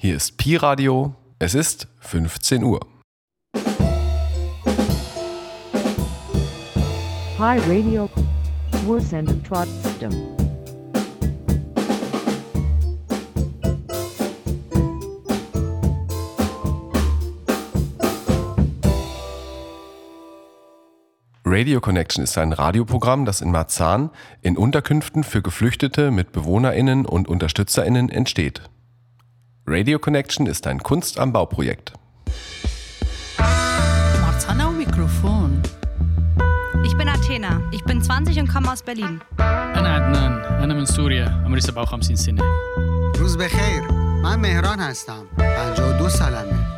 Hier ist Pi Radio. Es ist 15 Uhr. Pi Radio. Trotzdem. Radio Connection ist ein Radioprogramm, das in Marzahn in Unterkünften für Geflüchtete mit BewohnerInnen und UnterstützerInnen entsteht. Radio Connection ist ein Kunst am Bauprojekt. Marzana Mikrofon. Ich bin Athena. Ich bin 20 und komme aus Berlin. أنا عدنان أنا من سوريا عمري 57 سنة روز بخیر من مهران هستم 52 سالمه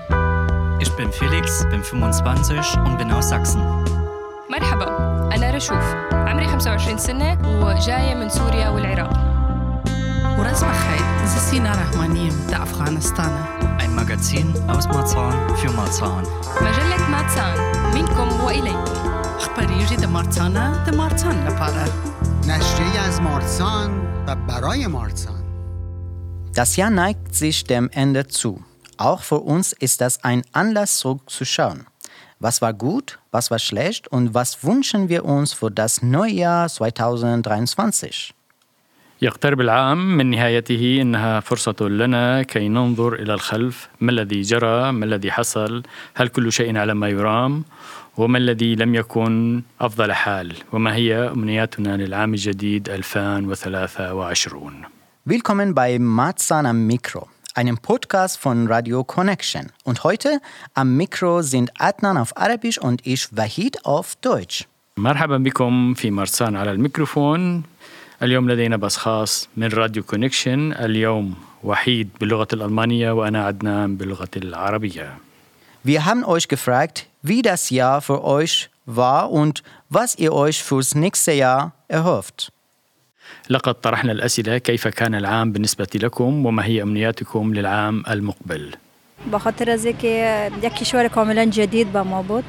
Ich bin Felix, bin 25 und bin aus Sachsen. مرحبا أنا رشوف عمري 25 سنة وجاية من سوريا والعراق ورز بخير زسينا رحمانيم دا أفغانستان Ein Magazin aus Marzahn für Marzahn. مجلة ماتسان منكم وإليكم أخباريجي دا مارتانا دا مارتان لپاره نشریه از مارسان و برای مارسان Das Jahr neigt sich dem Ende zu. Auch für uns ist das ein Anlass zurückzuschauen. Was war gut, was war schlecht und was wünschen wir uns für das neue Jahr 2023? يقترب العام من نهايته إنها فرصة لنا كي ننظر إلى الخلف. ما الذي جرى؟ ما الذي حصل؟ هل كل شيء على ما يرام؟ وما الذي لم يكن أفضل حال؟ وما هي أمنياتنا للعام الجديد 2023 Willkommen bei Marzahn am Mikro, einem Podcast von Radio Connection. Und heute am Mikro sind Adnan auf Arabisch und ich Wahid auf Deutsch. مرحبا بكم في مرسان على الميكروفون. اليوم لدينا بس خاص من راديو كونكشن اليوم وحيد باللغة الألمانية وأنا عدنان باللغة العربية. Wir haben euch gefragt, wie das Jahr für euch war und was ihr euch fürs nächste Jahr erhofft. لقد طرحنا الأسئلة كيف كان العام بالنسبة لكم وما هي أمنياتكم للعام المقبل. با خاطر از که یک کشور کاملا جدید به ما بود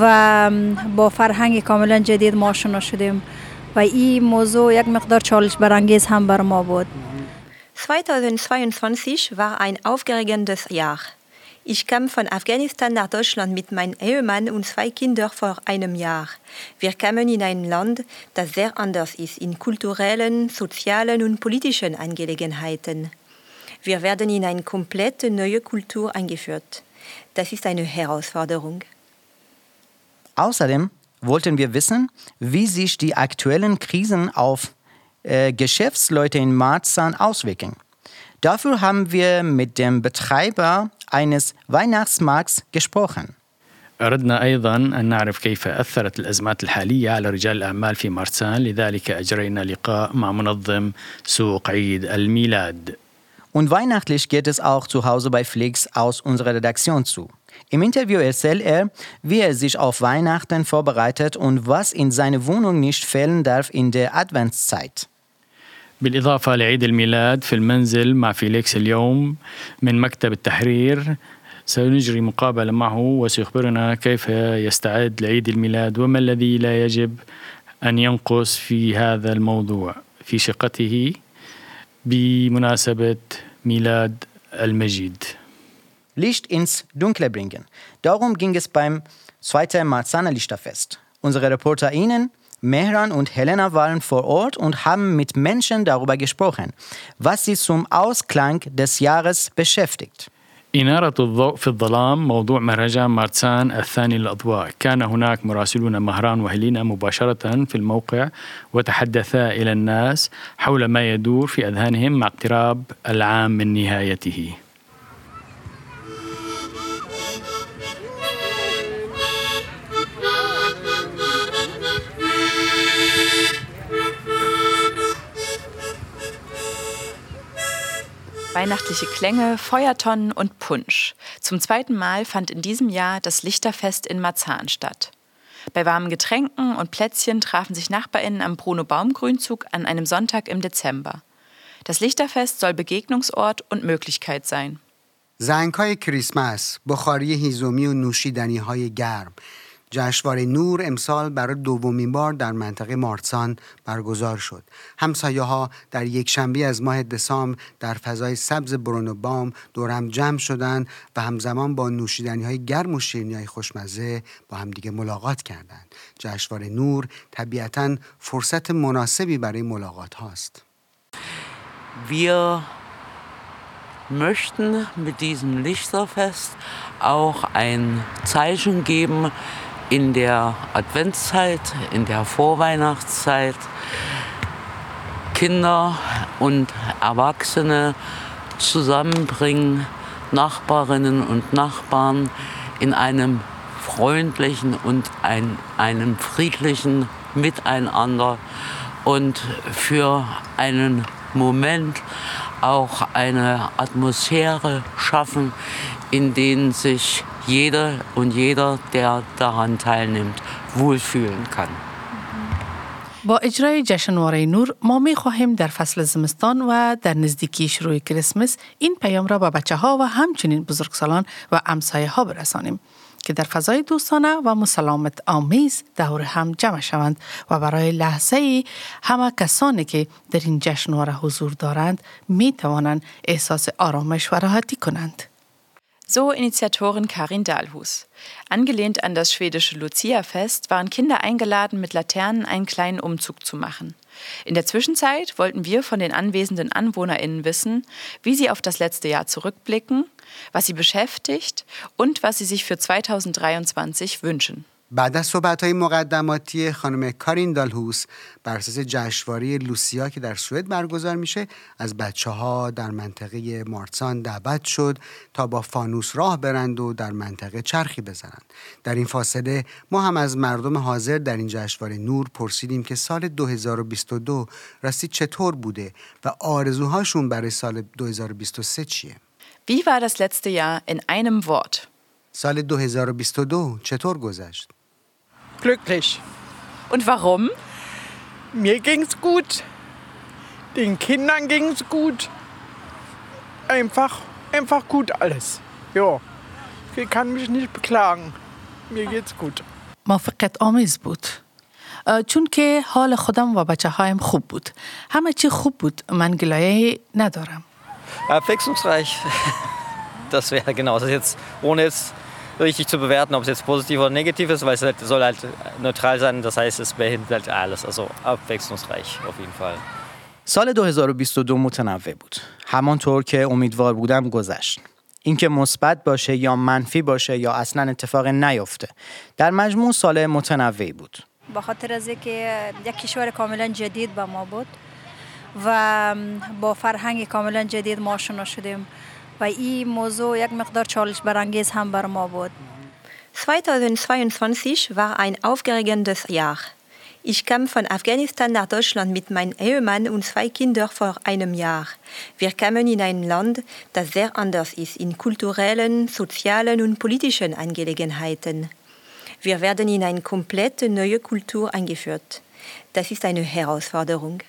و با فرهنگ کاملا جدید ما آشنا شدیم. و این موضوع یک مقدار چالش برانگیز هم بر ما بود 2022 war ein aufregendes Jahr. Ich kam von Afghanistan nach Deutschland mit meinem Ehemann und zwei Kindern vor einem Jahr. Wir kamen in ein Land, das sehr anders ist in kulturellen, sozialen und politischen Angelegenheiten. Wir werden in eine komplett neue Kultur eingeführt. Das ist eine Herausforderung. Außerdem wollten wir wissen, wie sich die aktuellen Krisen auf äh, Geschäftsleute in Marzahn auswirken. Dafür haben wir mit dem Betreiber eines Weihnachtsmarkts gesprochen. أردنا أيضا أن نعرف كيف أثرت الأزمات الحالية على رجال الأعمال في مارسان لذلك أجرينا لقاء مع منظم سوق عيد الميلاد Und weihnachtlich geht es auch zu Hause bei Flix aus unserer Redaktion zu. Im Interview erzählt er, wie er sich auf Weihnachten vorbereitet und was in seiner Wohnung nicht fehlen darf in der Adventszeit. بالإضافة لعيد الميلاد في المنزل مع فيليكس اليوم من مكتب التحرير سنجري مقابلة معه وسيخبرنا كيف يستعد لعيد الميلاد وما الذي لا يجب أن ينقص في هذا الموضوع في شقته بمناسبة ميلاد المجيد Licht ins Dunkle bringen. Darum ging es beim zweiten Marzahner Lichterfest. Unsere ReporterInnen Mehran und Helena waren vor Ort und haben mit Menschen darüber gesprochen, was sie zum Ausklang des Jahres beschäftigt. إنارة الضوء في الظلام موضوع مهرجان مارسان الثاني للأضواء كان هناك مراسلون مهران وهلينا مباشرة في الموقع وتحدثا إلى الناس حول ما يدور في أذهانهم مع اقتراب العام من نهايته Weihnachtliche Klänge, Feuertonnen und Punsch. Zum zweiten Mal fand in diesem Jahr das Lichterfest in Marzahn statt. Bei warmen Getränken und Plätzchen trafen sich NachbarInnen am Bruno-Baum-Grünzug an einem Sonntag im Dezember. Das Lichterfest soll Begegnungsort und Möglichkeit sein. زنگ های کریسمس، بخاری هیزومی و نوشیدنی های گرم جشنواره نور امسال برای دومین بار در منطقه مارسان برگزار شد. همسایه ها در یک شنبه از ماه دسامبر در فضای سبز برونو بام دور هم جمع شدند و همزمان با نوشیدنی های گرم و شیرینی های خوشمزه با همدیگه ملاقات کردند. جشنواره نور طبیعتا فرصت مناسبی برای ملاقات هاست. Wir möchten mit diesem Lichterfest auch ein Zeichen geben in der Adventszeit, in der Vorweihnachtszeit, Kinder und Erwachsene zusammenbringen, Nachbarinnen und Nachbarn in einem freundlichen und ein, einem friedlichen Miteinander und für einen Moment auch eine Atmosphäre schaffen, in denen sich jede und jeder, der daran teilnimmt, wohlfühlen kann. با اجرای جشنواره نور ما می خواهیم در فصل زمستان و در نزدیکی شروع کریسمس این پیام را به بچه ها و همچنین بزرگسالان و امسایه ها برسانیم که در فضای دوستانه و مسلامت آمیز دور هم جمع شوند و برای لحظه ای همه کسانی که در این جشنواره حضور دارند می توانند احساس آرامش و راحتی کنند. So Initiatorin Karin Dahlhus. Angelehnt an das schwedische Lucia-Fest waren Kinder eingeladen, mit Laternen einen kleinen Umzug zu machen. In der Zwischenzeit wollten wir von den anwesenden AnwohnerInnen wissen, wie sie auf das letzte Jahr zurückblicken, was sie beschäftigt und was sie sich für 2023 wünschen. بعد از صحبت های مقدماتی خانم کارین دالهوس بر اساس جشنواره لوسیا که در سوئد برگزار میشه از بچه ها در منطقه مارسان دعوت شد تا با فانوس راه برند و در منطقه چرخی بزنند. در این فاصله ما هم از مردم حاضر در این جشنواره نور پرسیدیم که سال 2022 راستی چطور بوده و آرزوهاشون برای سال 2023 چیه؟ Wie war das letzte Jahr in einem Wort? سال 2022 چطور گذشت؟ Glücklich. Und warum? Mir ging's gut. Den Kindern ging's gut. Einfach, einfach gut alles. Ja, ich kann mich nicht beklagen. Mir geht's gut. موافقت آمیز بود. اه، چون که حال خودم و بچه هایم خوب بود. همه چی خوب بود. من گلایه ندارم. Abwechslungsreich. Das wäre genau das jetzt, ohne jetzt richtig zu bewerten, ob es jetzt positiv oder negativ ist, weil es halt, soll halt neutral sein. Das heißt, es beinhaltet alles. Also abwechslungsreich auf jeden Fall. سال 2022 متنوع بود. همانطور که امیدوار بودم گذشت. اینکه مثبت باشه یا منفی باشه یا اصلا اتفاق نیفته. در مجموع سال متنوعی بود. با خاطر از اینکه یک کشور کاملا جدید به ما بود و با فرهنگ کاملا جدید ما آشنا شدیم و این موضوع یک مقدار چالش برانگیز هم بر ما بود 2022 war ein aufgeregendes Jahr. Ich kam von Afghanistan nach Deutschland mit meinem Ehemann und zwei Kindern vor einem Jahr. Wir kamen in ein Land, das sehr anders ist in kulturellen, sozialen und politischen Angelegenheiten. Wir werden in eine komplett neue Kultur eingeführt. Das ist eine Herausforderung.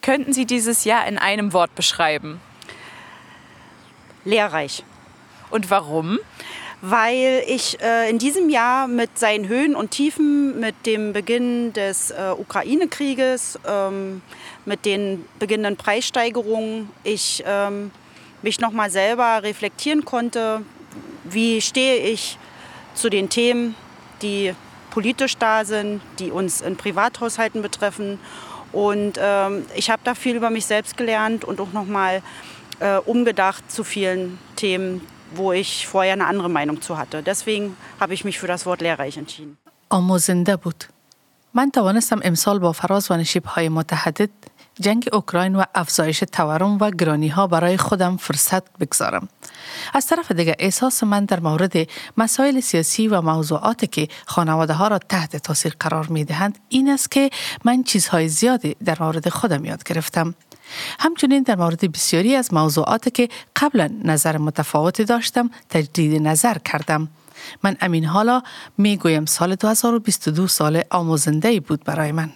Könnten Sie dieses Jahr in einem Wort beschreiben? Lehrreich. Und warum? Weil ich äh, in diesem Jahr mit seinen Höhen und Tiefen, mit dem Beginn des äh, Ukraine-Krieges, ähm, mit den beginnenden Preissteigerungen, ich ähm, mich nochmal selber reflektieren konnte, wie stehe ich zu den Themen, die politisch da sind, die uns in Privathaushalten betreffen. Und ähm, ich habe da viel über mich selbst gelernt und auch nochmal äh, umgedacht zu vielen Themen, wo ich vorher eine andere Meinung zu hatte. Deswegen habe ich mich für das Wort lehrreich entschieden. آموزنده بود. من توانستم امسال با فراز و نشیب‌های متحدد جنگ اوکراین و افزایش تورم و گرانی ها برای خودم فرصت بگذارم. از طرف دیگر احساس من در مورد مسائل سیاسی و موضوعاتی که خانواده ها را تحت تاثیر قرار می دهند این است که من چیزهای زیادی در مورد خودم یاد گرفتم. همچنین در مورد بسیاری از موضوعاتی که قبلا نظر متفاوتی داشتم تجدید نظر کردم. من امین حالا می گویم سال 2022 سال آموزنده ای بود برای من.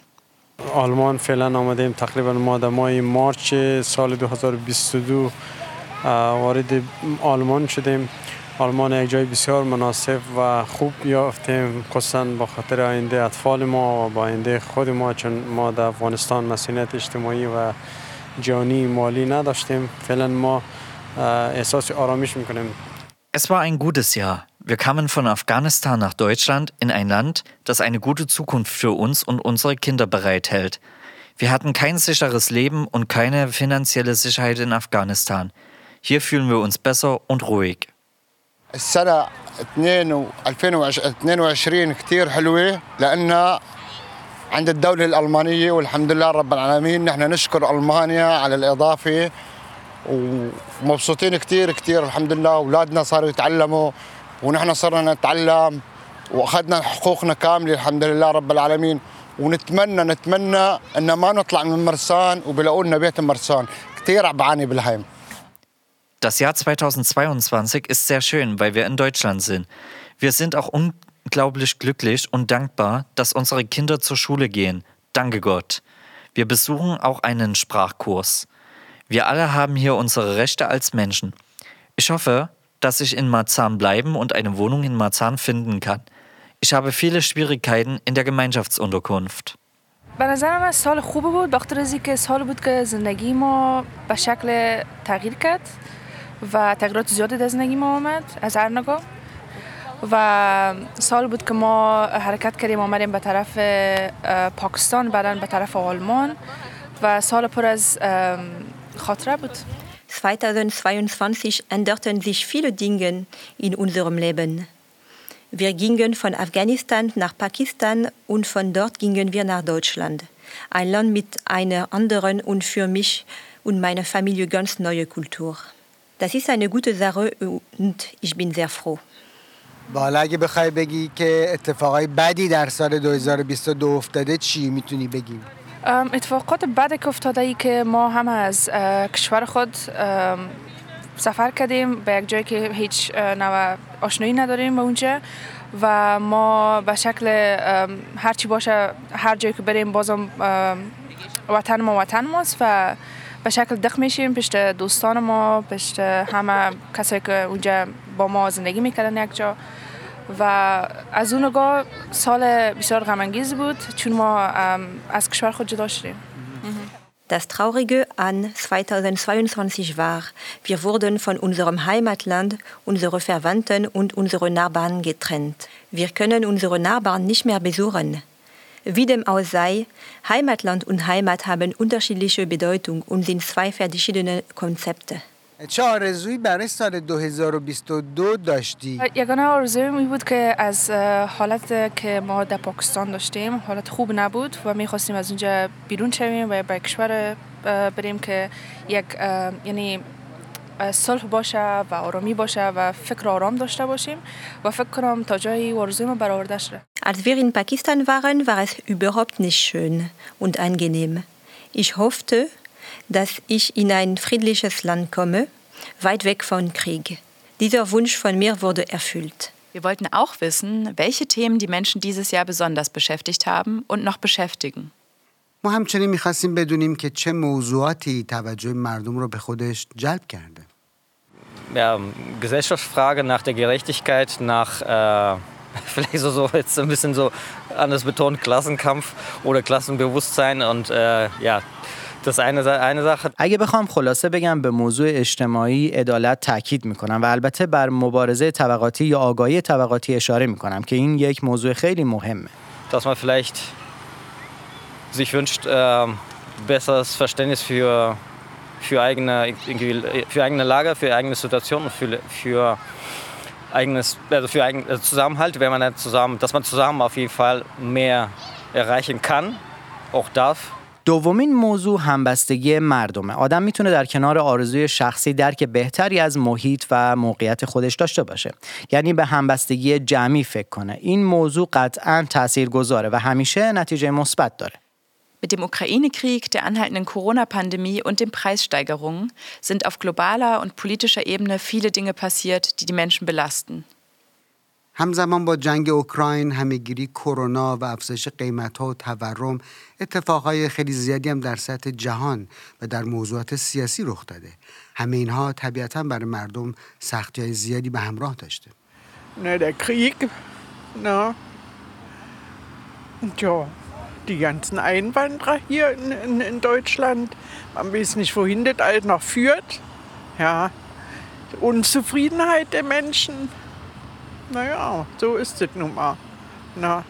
آلمان فعلا آمده ایم تقریبا ما در ماه مارچ سال 2022 وارد آلمان شدیم آلمان یک جای بسیار مناسب و خوب یافتیم خصوصا با خاطر آینده اطفال ما و با آینده خود ما چون ما در افغانستان مسئولیت اجتماعی و جانی مالی نداشتیم فعلا ما اه، احساس آرامش میکنیم Es war ein gutes Jahr. Wir kamen von Afghanistan nach Deutschland in ein Land, das eine gute Zukunft für uns und unsere Kinder bereithält. Wir hatten kein sicheres Leben und keine finanzielle Sicherheit in Afghanistan. Hier fühlen wir uns besser und ruhig. السنة 2 2022 كتير حلوة لأنها عند الدولة الألمانية والحمد لله رب العالمين نحن نشكر ألمانيا على الإضافة ومبسوطين كتير كتير الحمد لله أولادنا صاروا يتعلموا ونحن صرنا نتعلم وأخذنا حقوقنا كاملة الحمد لله رب العالمين ونتمنى نتمنى أن ما نطلع من مرسان وبلاقوا لنا بيت مرسان كتير بعاني بالهيم Das Jahr 2022 ist sehr schön, weil wir in Deutschland sind. Wir sind auch unglaublich glücklich und dankbar, dass unsere Kinder zur Schule gehen. Danke Gott. Wir besuchen auch einen Sprachkurs. Wir alle haben hier unsere Rechte als Menschen. Ich hoffe, dass ich in Marzahn bleiben und eine Wohnung in Marzahn finden kann. Ich habe viele Schwierigkeiten in der Gemeinschaftsunterkunft. به نظر من سال خوبی بود بخاطر از اینکه سال بود که زندگی ما به شکل تغییر کرد و تغییرات زیادی در زندگی ما آمد از هر نگاه و سال بود که ما حرکت کردیم آمدیم به طرف اه، پاکستان بعدا به طرف آلمان و سال پر از ام، خاطره بود 2022 änderten sich viele Dinge in unserem Leben. Wir gingen von Afghanistan nach Pakistan und von dort gingen wir nach Deutschland. Ein Land mit einer anderen und für mich und meine Familie ganz neue Kultur. Das ist eine gute Sache und ich bin sehr froh. و حالا اگه بخوای بگی که اتفاقای بدی در سال 2022 افتاده چی می‌تونی بگی؟ اتفاقات بعد که افتاده ای که ما هم از کشور خود سفر کردیم به یک جایی که هیچ نوع آشنایی نداریم به اونجا و ما به شکل هرچی باشه هر جایی که بریم بازم وطن ما وطن ماست و به شکل دق میشیم پشت دوستان ما پشت همه کسایی که اونجا با ما زندگی میکردن یک جا و از اون نگاه سال بسیار غمانگیز بود چون ما ام، از کشور خود جدا شدیم Das Traurige an 2022 war, wir wurden von unserem Heimatland, unsere Verwandten und unsere Nachbarn getrennt. Wir können unsere Nachbarn nicht mehr besuchen. Wie dem auch sei, Heimatland und Heimat haben unterschiedliche Bedeutung und sind zwei verschiedene Konzepte. چه آرزویی برای سال 2022 داشتی؟ یگانه آرزویم این بود که از حالت که ما در پاکستان داشتیم حالت خوب نبود و می‌خواستیم از اونجا بیرون شویم و به کشور بریم که یک یعنی صلح باشه و آرامی باشه و فکر آرام داشته باشیم و فکر کنم تا جایی آرزوی ما برآورده شده Als wir in Pakistan waren, war es überhaupt nicht schön und angenehm. Ich hoffte, dass ich in ein friedliches Land komme, weit weg von Krieg. Dieser Wunsch von mir wurde erfüllt. Wir wollten auch wissen, welche Themen die Menschen dieses Jahr besonders beschäftigt haben und noch beschäftigen. ما همچنین میخواستیم بدونیم که چه موضوعاتی توجه مردم رو به خودش جلب کرده ja, Gesellschaftsfrage nach der Gerechtigkeit, nach äh, vielleicht so, so jetzt ein bisschen so anders betont Klassenkampf oder Klassenbewusstsein und äh, ja, das eine, Sa- eine Sache. اگه بخوام خلاصه بگم به موضوع اجتماعی عدالت تاکید میکنم و البته بر مبارزه طبقاتی یا آگاهی طبقاتی اشاره میکنم که این یک موضوع خیلی مهمه dass man vielleicht sich wünscht, ähm, besseres Verständnis für, für, eigene, irgendwie, für eigene Lage, für eigene Situation und für, für, eigenes, also für eigen, also Zusammenhalt, wenn man dann zusammen, dass man zusammen auf jeden Fall mehr erreichen kann, auch darf. دومین موضوع همبستگی مردمه. آدم می‌تونه در کنار آرزوی شخصی درک بهتری از محیط و موقعیت خودش داشته باشه. یعنی به همبستگی جمعی فکر کنه. این موضوع قطعا تأثیر گذاره و همیشه نتیجه مثبت داره. Mit dem Ukraine-Krieg, der anhaltenden Corona-Pandemie und den Preissteigerungen sind auf globaler und politischer Ebene viele Dinge passiert, die die Menschen belasten. همزمان با جنگ اوکراین، همهگیری کرونا و افزایش قیمت ها و تورم اتفاقهای خیلی زیادی هم در سطح جهان و در موضوعات سیاسی رخ داده. همه اینها طبیعتا برای مردم سختی های زیادی به همراه داشته. Na, der Krieg, na. Tja, die ganzen Einwanderer hier in, in, in Deutschland. Man weiß nicht, wohin das alles noch führt. Ja, Unzufriedenheit der Menschen. Naja, so ist es nun mal. Na,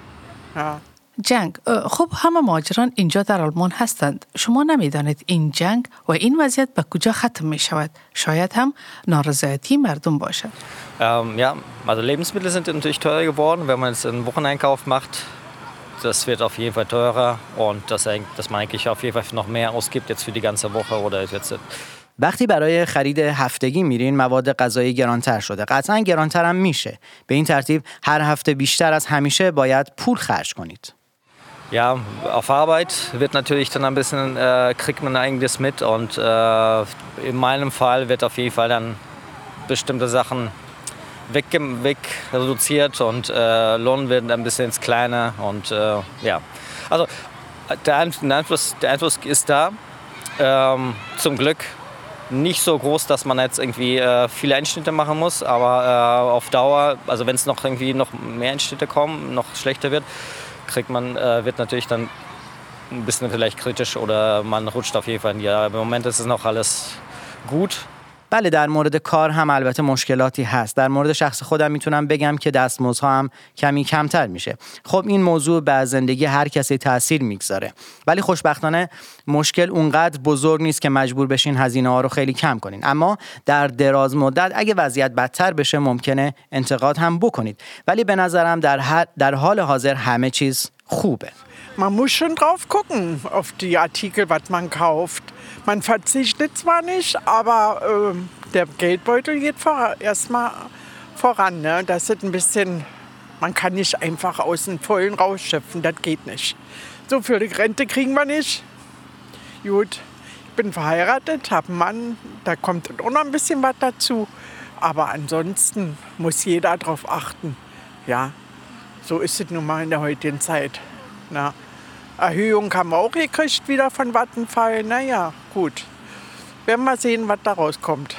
ja. جنگ اه، خب همه مهاجران اینجا در آلمان هستند شما نمیدانید این جنگ و این وضعیت به کجا ختم می شود شاید هم نارضایتی مردم باشد Ähm, ja, also Lebensmittel sind natürlich teurer geworden. Wenn man jetzt einen Wocheneinkauf macht, das wird auf jeden Fall teurer und dass, eigentlich- dass man eigentlich auf jeden Fall noch mehr ausgibt jetzt für die ganze Woche oder jetzt وقتی برای خرید هفتگی میرین مواد غذایی گرانتر شده قطعا گرانتر هم میشه به این ترتیب هر هفته بیشتر از همیشه باید پول خرج کنید Ja, auf Arbeit wird natürlich dann ein bisschen, äh, kriegt man einiges mit und äh, in meinem Fall wird auf jeden Fall dann bestimmte Sachen weg, weg reduziert und äh, Lohn wird ein bisschen ins Kleine und äh, ja. Also der, Ein- der, Einfluss, der Einfluss ist da, ähm, zum Glück nicht so groß, dass man jetzt irgendwie äh, viele Einschnitte machen muss, aber äh, auf Dauer, also wenn es noch irgendwie noch mehr Einschnitte kommen, noch schlechter wird, kriegt man, äh, wird natürlich dann ein bisschen vielleicht kritisch oder man rutscht auf jeden Fall in die. Aber im Moment ist es noch alles gut. بله در مورد کار هم البته مشکلاتی هست. در مورد شخص خودم می‌تونم بگم که دستمزدها هم کمی کمتر میشه. خب این موضوع به زندگی هر کسی تاثیر می‌گذاره. ولی خوشبختانه مشکل اونقدر بزرگ نیست که مجبور بشین هزینه ها رو خیلی کم کنین. اما در دراز مدت اگه وضعیت بدتر بشه ممکنه انتقاد هم بکنید. ولی به نظرم در, در حال حاضر همه چیز خوبه. Man muss schon drauf gucken, auf die Artikel, was man kauft. Man verzichtet zwar nicht, aber ähm, der Geldbeutel geht vor, erstmal voran. Ne? Das ist ein bisschen, man kann nicht einfach aus dem Vollen rausschöpfen, das geht nicht. So viel Rente kriegen wir nicht. Gut, ich bin verheiratet, habe einen Mann, da kommt auch noch ein bisschen was dazu. Aber ansonsten muss jeder darauf achten. Ja, so ist es nun mal in der heutigen Zeit. Na, Erhöhung haben wir auch gekriegt wieder von Vattenfall. Naja, gut. Werden wir sehen, was daraus kommt.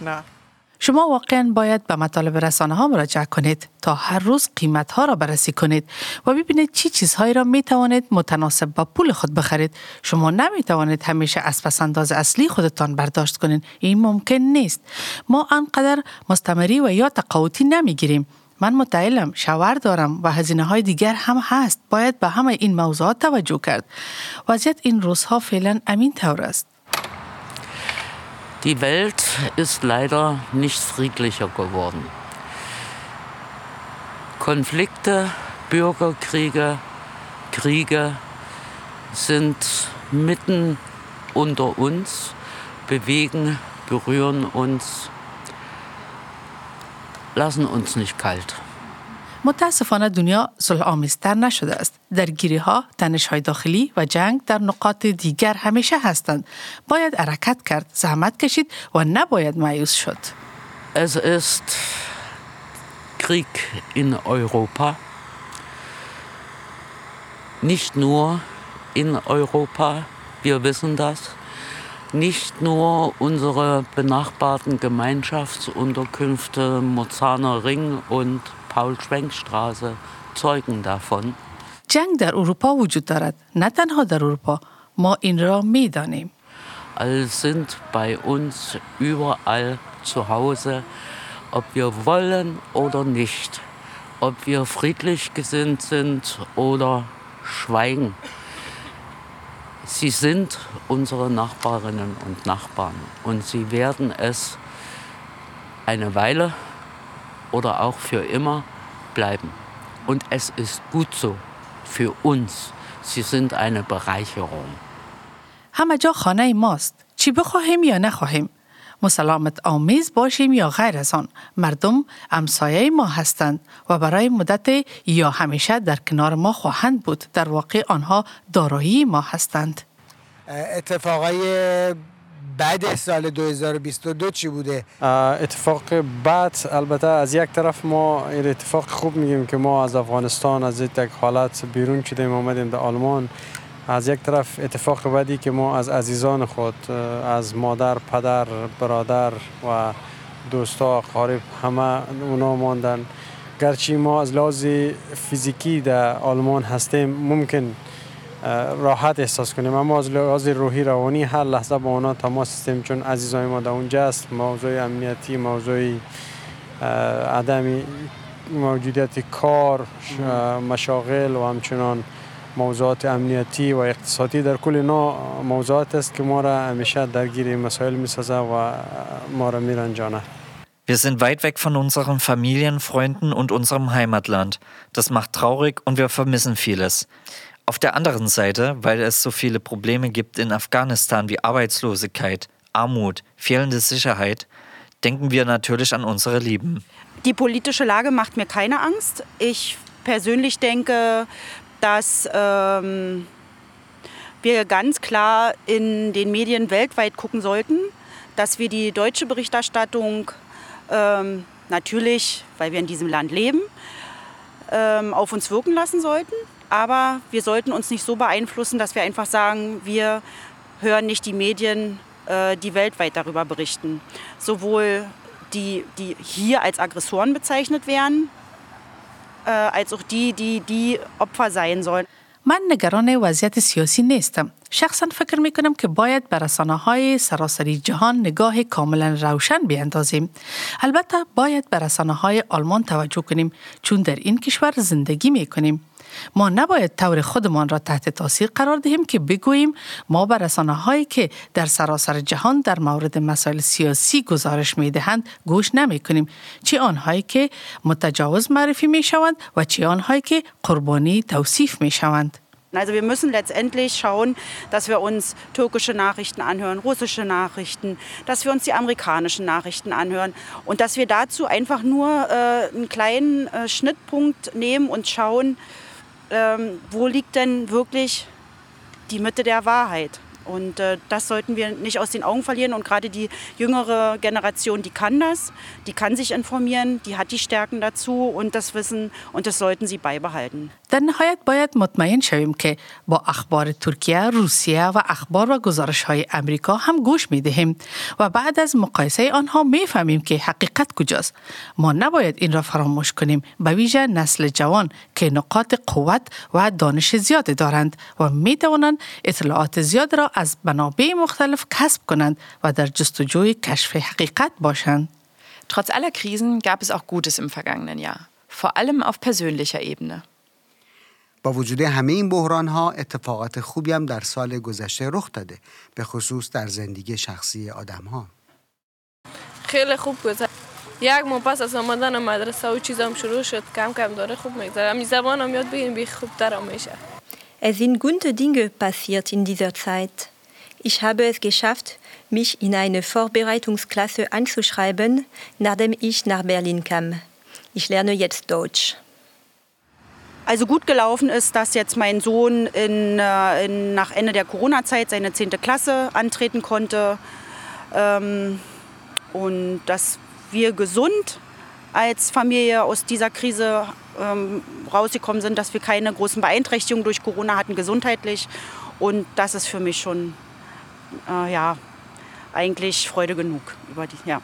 Na. شما واقعا باید به مطالب رسانه ها مراجعه کنید تا هر روز قیمت ها را بررسی کنید و ببینید چی چیزهایی را می توانید متناسب با پول خود بخرید شما نمی توانید همیشه از پسنداز اصلی خودتان برداشت کنید این ممکن نیست ما انقدر مستمری و یا تقاوتی نمی گیریم من متعلم شوهر دارم و هزینه های دیگر هم هست باید به همه این موضوعات توجه کرد وضعیت این روزها فعلا امین طور است Die Welt ist leider nicht friedlicher geworden. Konflikte, Bürgerkriege, Kriege sind mitten unter uns, bewegen, berühren uns, lassen uns nicht kalt. متاسفانه دنیا صلح آمیزتر نشده است. درگیری ها، تنش های داخلی و جنگ در نقاط دیگر همیشه هستند. باید حرکت کرد، زحمت کشید و نباید مایوس شد. Es ist Krieg in Europa. Nicht nur in Europa, wir wissen das. Nicht nur unsere benachbarten Gemeinschaftsunterkünfte Mozarner Ring und Paul-Schwenk-Straße zeugen davon. جنگ در اروپا وجود دارد. نه تنها در اروپا. ما این را می دانیم. All sind bei uns überall zu Hause, ob wir wollen oder nicht, ob wir friedlich gesinnt sind oder schweigen. Sie sind unsere Nachbarinnen und Nachbarn und sie werden es eine Weile oder auch für immer bleiben. Und es ist gut so für uns. Sie sind eine Bereicherung. همه جا خانه ماست. چی بخواهیم یا نخواهیم. مسلامت آمیز باشیم یا غیر از آن. مردم امسایه ما هستند و برای مدت یا همیشه در کنار ما خواهند بود. در واقع آنها دارایی ما هستند. اتفاقای بعد سال 2022 چی بوده اتفاق بعد البته از یک طرف ما این اتفاق خوب میگیم که ما از افغانستان از یک حالت بیرون شدیم آمدیم در آلمان از یک طرف اتفاق بعدی که ما از عزیزان خود از مادر پدر برادر و دوستا قارب همه اونا ماندن. گرچه ما از لحاظ فیزیکی در آلمان هستیم ممکن راحت احساس کنیم اما از لحاظ روحی روانی هر لحظه با اونا تماس هستیم چون عزیزای ما در اونجا است موضوع امنیتی موضوع عدم موجودیت کار مشاغل و همچنان. موضوعات امنیتی و اقتصادی در کل اینا موضوعات است که ما را همیشه درگیر مسائل میسازه و ما را میرنجانه Wir sind weit weg von unseren Familien, Freunden und unserem Heimatland. Das macht traurig und wir vermissen vieles. Auf der anderen Seite, weil es so viele Probleme gibt in Afghanistan wie Arbeitslosigkeit, Armut, fehlende Sicherheit, denken wir natürlich an unsere Lieben. Die politische Lage macht mir keine Angst. Ich persönlich denke, dass ähm, wir ganz klar in den Medien weltweit gucken sollten, dass wir die deutsche Berichterstattung ähm, natürlich, weil wir in diesem Land leben, ähm, auf uns wirken lassen sollten. Aber wir sollten uns nicht so beeinflussen, dass wir einfach sagen, wir hören nicht die Medien, äh, die weltweit darüber berichten. Sowohl die, die hier als Aggressoren bezeichnet werden, als auch die, die die Opfer sein sollen. من نگران وضعیت سیاسی نیستم. شخصا فکر می کنم که باید به رسانه های سراسری جهان نگاه کاملا روشن بیاندازیم. البته باید به رسانه های آلمان توجه کنیم چون در این کشور زندگی می کنیم. ما نباید طور خودمان را تحت تاثیر قرار دهیم که بگوییم ما به رسانه هایی که در سراسر جهان در مورد مسائل سیاسی گزارش می دهند گوش نمی کنیم چه آنهایی که متجاوز معرفی می شوند و چه آنهایی که قربانی توصیف می شوند. Also wir müssen letztendlich schauen, dass wir uns türkische Nachrichten anhören, russische Nachrichten, dass wir uns die amerikanischen Nachrichten anhören und dass wir dazu einfach nur äh, einen kleinen äh, Schnittpunkt nehmen und schauen, ähm, wo liegt denn wirklich die Mitte der Wahrheit. Und äh, das sollten wir nicht aus den Augen verlieren. Und gerade die jüngere Generation, die kann das, die kann sich informieren, die hat die Stärken dazu und das Wissen und das sollten sie beibehalten. در نهایت باید مطمئن شویم که با اخبار ترکیه، روسیه و اخبار و گزارش های امریکا هم گوش می دهیم و بعد از مقایسه آنها می فهمیم که حقیقت کجاست. ما نباید این را فراموش کنیم به ویژه نسل جوان که نقاط قوت و دانش زیاد دارند و می توانند اطلاعات زیاد را از منابع مختلف کسب کنند و در جستجوی کشف حقیقت باشند. Trotz aller Krisen gab es auch Gutes im vergangenen Jahr, vor allem auf persönlicher Ebene. با وجود همه این بحران ها اتفاقات خوبی هم در سال گذشته رخ داده به خصوص در زندگی شخصی آدم ها خیلی خوب گذشت یک ماه پس از آمدن مدرسه و چیزام شروع شد کم کم داره خوب میگذره زبانم یاد بگیریم بی خوبتر میشه Es sind gute Dinge passiert in dieser Zeit. Ich habe es geschafft, mich in eine Vorbereitungsklasse einzuschreiben, nachdem ich nach Berlin kam. Ich lerne jetzt Deutsch. Also gut gelaufen ist, dass jetzt mein Sohn in, äh, in, nach Ende der Corona-Zeit seine 10. Klasse antreten konnte ähm, und dass wir gesund als Familie aus dieser Krise ähm, rausgekommen sind, dass wir keine großen Beeinträchtigungen durch Corona hatten gesundheitlich und das ist für mich schon äh, ja eigentlich Freude genug über die ja.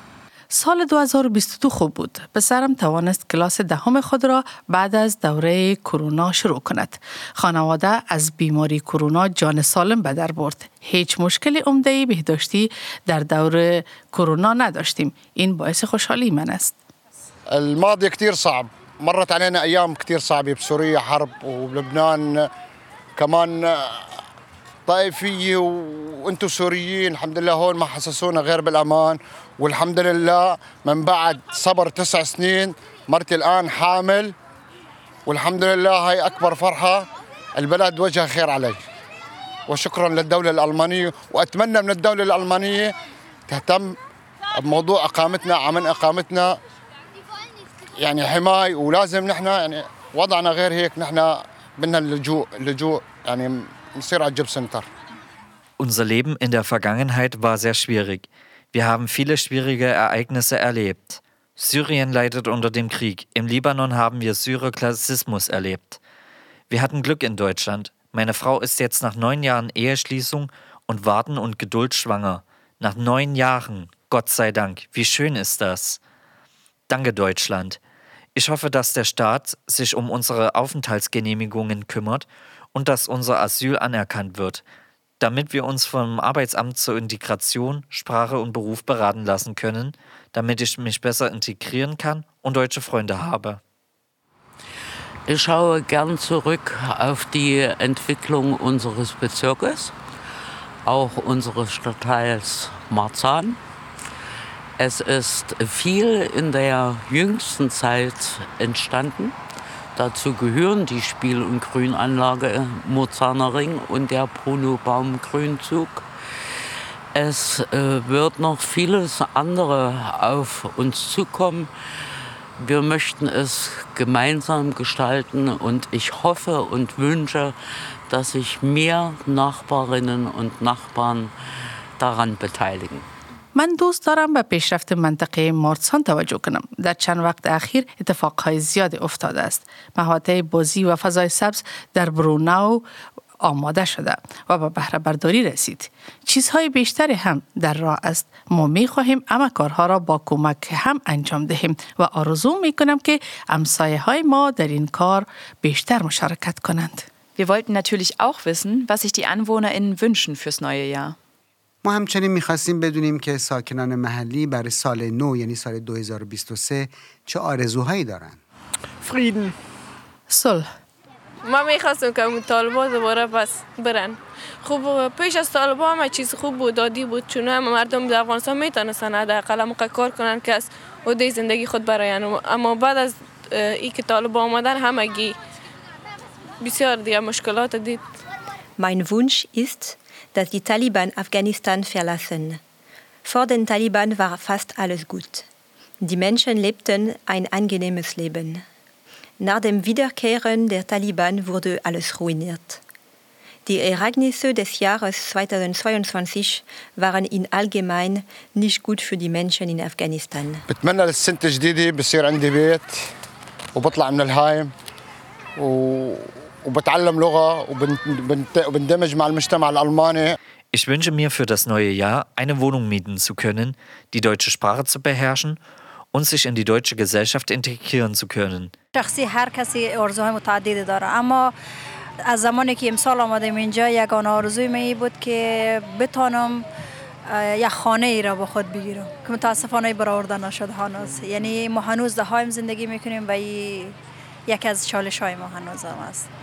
سال 2022 خوب بود. پسرم توانست کلاس دهم خود را بعد از دوره کرونا شروع کند. خانواده از بیماری کرونا جان سالم به در برد. هیچ مشکل عمده بهداشتی در دور کرونا نداشتیم. این باعث خوشحالی من است. الماضي كتير صعب. مرت علينا أيام كتير صعبة بسوريا حرب وبلبنان كمان طائفية وأنتم سوريين. الحمد لله هون ما حسسونا غير بالأمان. والحمد لله من بعد صبر تسع سنين مرتي الآن حامل. والحمد لله هاي أكبر فرحة البلد وجه خير علي. وشكرا للدولة الألمانية. وأتمنى من الدولة الألمانية تهتم بموضوع إقامتنا عمل إقامتنا. يعني حماي ولازم نحن يعني وضعنا غير هيك نحن بدنا اللجوء اللجوء يعني نصير على الجيب سنتر Unser Leben in der Vergangenheit war sehr schwierig. Wir haben viele schwierige Ereignisse erlebt. Syrien leidet unter dem Krieg. Im Libanon haben wir Syroklassismus erlebt. Wir hatten Glück in Deutschland. Meine Frau ist jetzt nach neun Jahren Eheschließung und Warten und Geduld schwanger. Nach neun Jahren, Gott sei Dank. Wie schön ist das? Danke, Deutschland. Ich hoffe, dass der Staat sich um unsere Aufenthaltsgenehmigungen kümmert und dass unser Asyl anerkannt wird, damit wir uns vom Arbeitsamt zur Integration, Sprache und Beruf beraten lassen können, damit ich mich besser integrieren kann und deutsche Freunde habe. Ich schaue gern zurück auf die Entwicklung unseres Bezirkes, auch unseres Stadtteils Marzahn. Es ist viel in der jüngsten Zeit entstanden. Dazu gehören die Spiel- und Grünanlage Mozarner Ring und der Bruno-Baum Grünzug. Es äh, wird noch vieles andere auf uns zukommen. Wir möchten es gemeinsam gestalten und ich hoffe und wünsche, dass sich mehr Nachbarinnen und Nachbarn daran beteiligen. من دوست دارم به پیشرفت منطقه مارسان توجه کنم. در چند وقت اخیر اتفاقهای زیاد افتاده است. محوطه بازی و فضای سبز در بروناو آماده شده و به بهره برداری رسید. چیزهای بیشتری هم در راه است. ما می خواهیم اما کارها را با کمک هم انجام دهیم و آرزو می کنم که امسایه های ما در این کار بیشتر مشارکت کنند. Wir wollten natürlich auch wissen, was sich die AnwohnerInnen wünschen fürs neue Jahr. ما همچنین می‌خواستیم بدونیم که ساکنان محلی برای سال نو یعنی سال 2023 چه آرزوهایی دارن. فریدن صلح ما می‌خواستم که اون طالبا دوباره پس برن. خوب پیش از طالبا همه چیز خوب بود دادی بود چون همه مردم در افغانستان می‌تونستن حداقل موقع کار کنن که از عهده زندگی خود براین اما بعد از ای که طالبا آمدن همگی بسیار دیگه مشکلات دید. Mein Wunsch ist, dass die Taliban Afghanistan verlassen. Vor den Taliban war fast alles gut. Die Menschen lebten ein angenehmes Leben. Nach dem Wiederkehren der Taliban wurde alles ruiniert. Die Ereignisse des Jahres 2022 waren in allgemein nicht gut für die Menschen in Afghanistan. بتمنى للسنة الجديدة بصير عندي بيت وبطلع من الهايم و... وبتعلم لغة وبنت... وبندمج مع المجتمع الألماني Ich wünsche mir für das neue Jahr eine Wohnung mieten zu können, die deutsche Sprache zu beherrschen und sich in die deutsche Gesellschaft integrieren zu können. شخصی هر کسی آرزوهای متعددی داره اما از زمانی که امسال آمدیم اینجا یگانه آرزوی من این بود که بتانم اه، یک خانه ای را با خود بگیرم که متاسفانه برآورده نشد هنوز یعنی ما هنوز دهایم زندگی میکنیم و این یکی از چالش های ما هنوز هم است اه،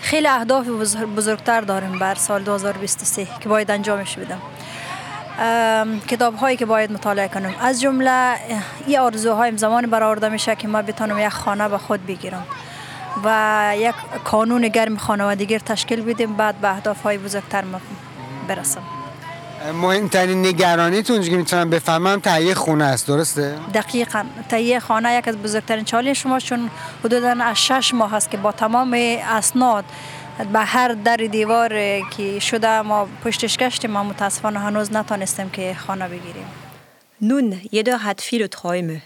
خیلی اهداف بزر- بزرگتر داریم بر سال 2023 که باید انجامش بدم. کتاب هایی که باید مطالعه کنم. از جمله این آرزوهایم زمانی برآورده میشه که ما بتانم یک خانه به خود بگیرم و یک کانون گرم خانوادگی تشکیل بدیم بعد به اهداف های بزرگتر برسم. مهمترین نگرانیتون که می‌تونم بفهمم تهیه خونه است درسته؟ دقیقا تهیه خانه یک از بزرگترین چالش شما چون حدودا از شش ماه هست که با تمام اسناد به هر در دیوار که شده ما پشتش گشتیم ما متاسفانه هنوز نتانستیم که خانه بگیریم Nun, jeder hat viele Träume.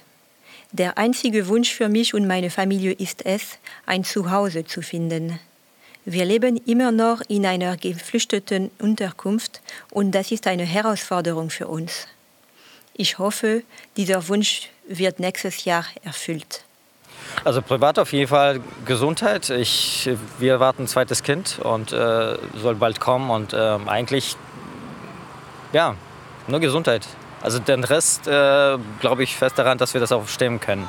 Der einzige Wunsch für mich und meine Familie ist es, ein Zuhause zu finden. Wir leben immer noch in einer geflüchteten Unterkunft und das ist eine Herausforderung für uns. Ich hoffe, dieser Wunsch wird nächstes Jahr erfüllt. Also privat auf jeden Fall Gesundheit. Ich, wir warten ein zweites Kind und äh, soll bald kommen und ähm, eigentlich ja nur Gesundheit. Also den Rest äh, glaube ich fest daran, dass wir das auch stemmen können.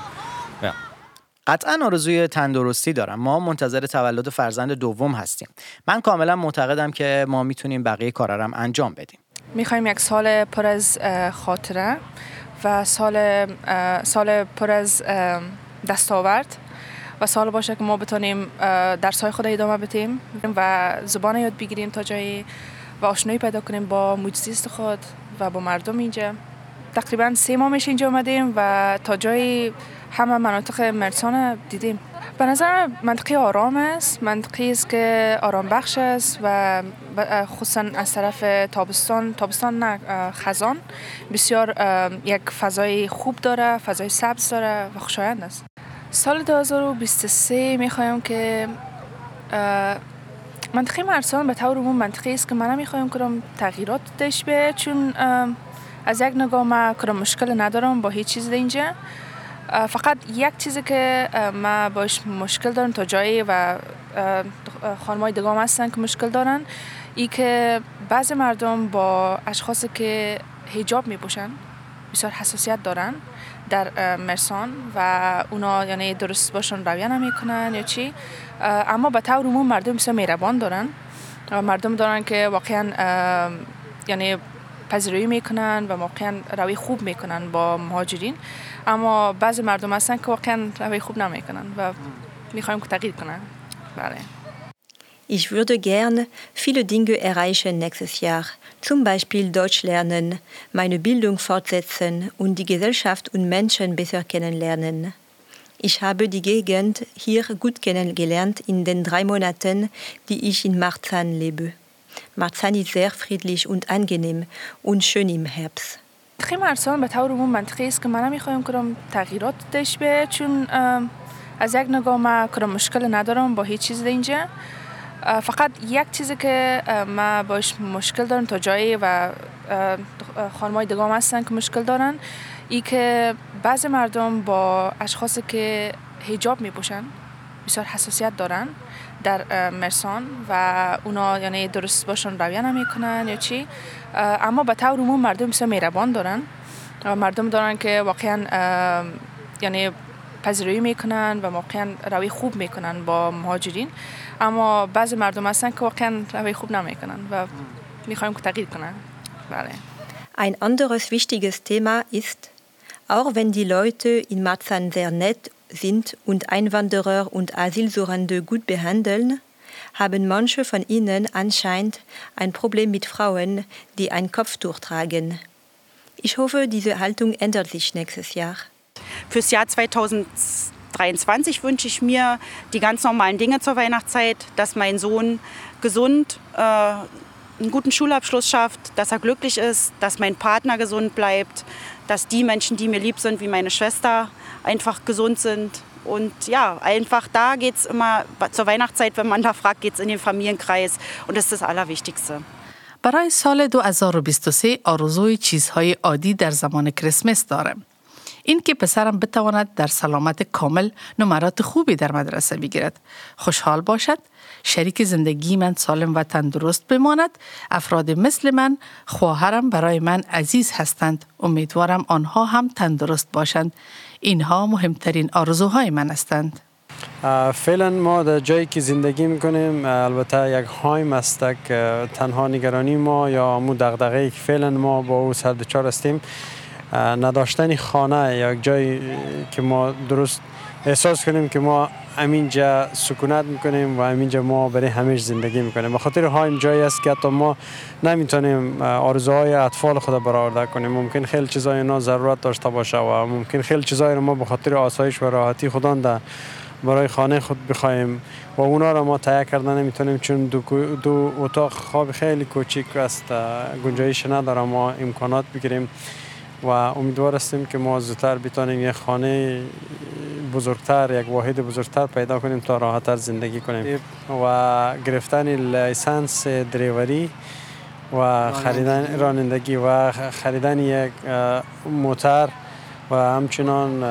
قطعا آرزوی تندرستی دارم. ما منتظر تولد فرزند دوم هستیم. من کاملا معتقدم که ما می‌تونیم بقیه کارا هم انجام بدیم. می‌خوایم یک سال پر از خاطره و سال سال پر از دستاورد و سال باشه که ما بتونیم اه، درسای خود ادامه بدیم و زبان یاد بگیریم تا جایی و آشنایی پیدا کنیم با محیط خود و با مردم اینجا. تقریبا سه ماه میشه اینجا اومدیم و تا جایی همه مناطق مرسان دیدیم. به نظر منطقه آرام است. منطقه است که آرام بخش است و خصوصا از طرف تابستان. تابستان نه خزان. بسیار یک فضای خوب داره فضای سبز داره و خوشایند است. سال 2023 می‌خوایم که منطقه مرسان به طور عموم منطقه است که من می‌خوایم کنم تغییرات داشت به چون از یک نگاه ما کنم مشکل ندارم با هیچ چیز اینجا. فقط یک چیزی که ما باش مشکل دارم تا جایی و خانمای دگام هستن که مشکل دارن ای که بعض مردم با اشخاصی که هیجاب می پوشن بسیار حساسیت دارن در مرسان و اونا یعنی درست باشون رویه نمی‌کنن یا چی اما به طور عموم مردم بسیار مهربان دارن. مردم دارن که واقعا یعنی پذیرایی میکنن و واقعا روی خوب میکنن با مهاجرین اما بعضی مردم هستن که واقعا روی خوب نمیکنن و میخوایم که تغییر کنن بله Ich würde gern viele Dinge erreichen nächstes Jahr, zum Beispiel Deutsch lernen, meine Bildung fortsetzen und die Gesellschaft und Menschen besser kennenlernen. Ich habe die Gegend hier gut kennengelernt in den drei Monaten, die ich in Marzahn lebe. Marzahn ist sehr friedlich und angenehm und schön im. منطقه مرسان به طور عموم منطقه است که من می‌خوایم کنم تغییرات داشت به چون از یک نگاه ما کنم مشکل ندارم با هیچ چیز اینجا فقط یک چیزی که ما باش مشکل دارم تا جایی و خانمای دگام هستن که مشکل دارن ای که بعض مردم با اشخاصی که هیجاب می پوشن بسیار حساسیت دارن در مرسان و اونا یعنی درست باشون رویه نمی‌کنن یا چی. اما به طور عموم مردم بسیار مهربان دارن. مردم دارن که واقعا یعنی پذیرایی می‌کنن و واقعا روی خوب می‌کنن با مهاجرین. اما بعضی مردم هستن که واقعا روی خوب نمی‌کنن و می‌خوایم که تغییر کنن. بله. Ein anderes wichtiges Thema ist, auch wenn die Leute in Marzahn sehr nett sind und Einwanderer und Asylsuchende gut behandeln, haben manche von ihnen anscheinend ein Problem mit Frauen, die ein Kopftuch tragen. Ich hoffe, diese Haltung ändert sich nächstes Jahr. Fürs Jahr 2023 wünsche ich mir die ganz normalen Dinge zur Weihnachtszeit, dass mein Sohn gesund äh, einen guten Schulabschluss schafft, dass er glücklich ist, dass mein Partner gesund bleibt, dass die Menschen, die mir lieb sind, wie meine Schwester, einfach gesund sind. Und ja, einfach da geht es immer zur Weihnachtszeit, wenn man da fragt, geht es in den Familienkreis. Und das ist das Allerwichtigste. برای سال 2023 آرزوی چیزهای عادی در زمان کریسمس دارم. این که پسرم بتواند در سلامت کامل نمرات خوبی در مدرسه بگیرد خوشحال باشد شریک زندگی من سالم و تندرست بماند. افراد مثل من خواهرم برای من عزیز هستند. امیدوارم آنها هم تندرست باشند. اینها مهمترین آرزوهای من هستند. فعلا ما در جایی که زندگی می‌کنیم البته یک های مستک تنها نگرانی ما یا مو دغدغه که فعلا ما با او سر دچار هستیم نداشتن خانه یا جایی که ما درست احساس کنیم که ما همینجا سکونت می‌کنیم و همینجا ما برای همیش زندگی می‌کنیم. به خاطر ها جایی است که حتی ما نمی‌تونیم آرزوهای اطفال خود برآورده کنیم. ممکن خیلی چیزای اینا ضرورت داشته باشه و ممکن خیلی چیزای ما به خاطر آسایش و راحتی خودان ده برای خانه خود بخوایم و اونا رو ما تهیه کردن نمی‌تونیم. چون دو, دو اتاق خواب خیلی کوچیک است گنجایش نداره ما امکانات بگیریم و امیدوار هستیم که ما زودتر بتانیم یک خانه بزرگتر یک واحد بزرگتر پیدا کنیم تا راحتتر زندگی کنیم. و گرفتن لیسانس دریوری و خریدن رانندگی و خریدن یک موتر و همچنان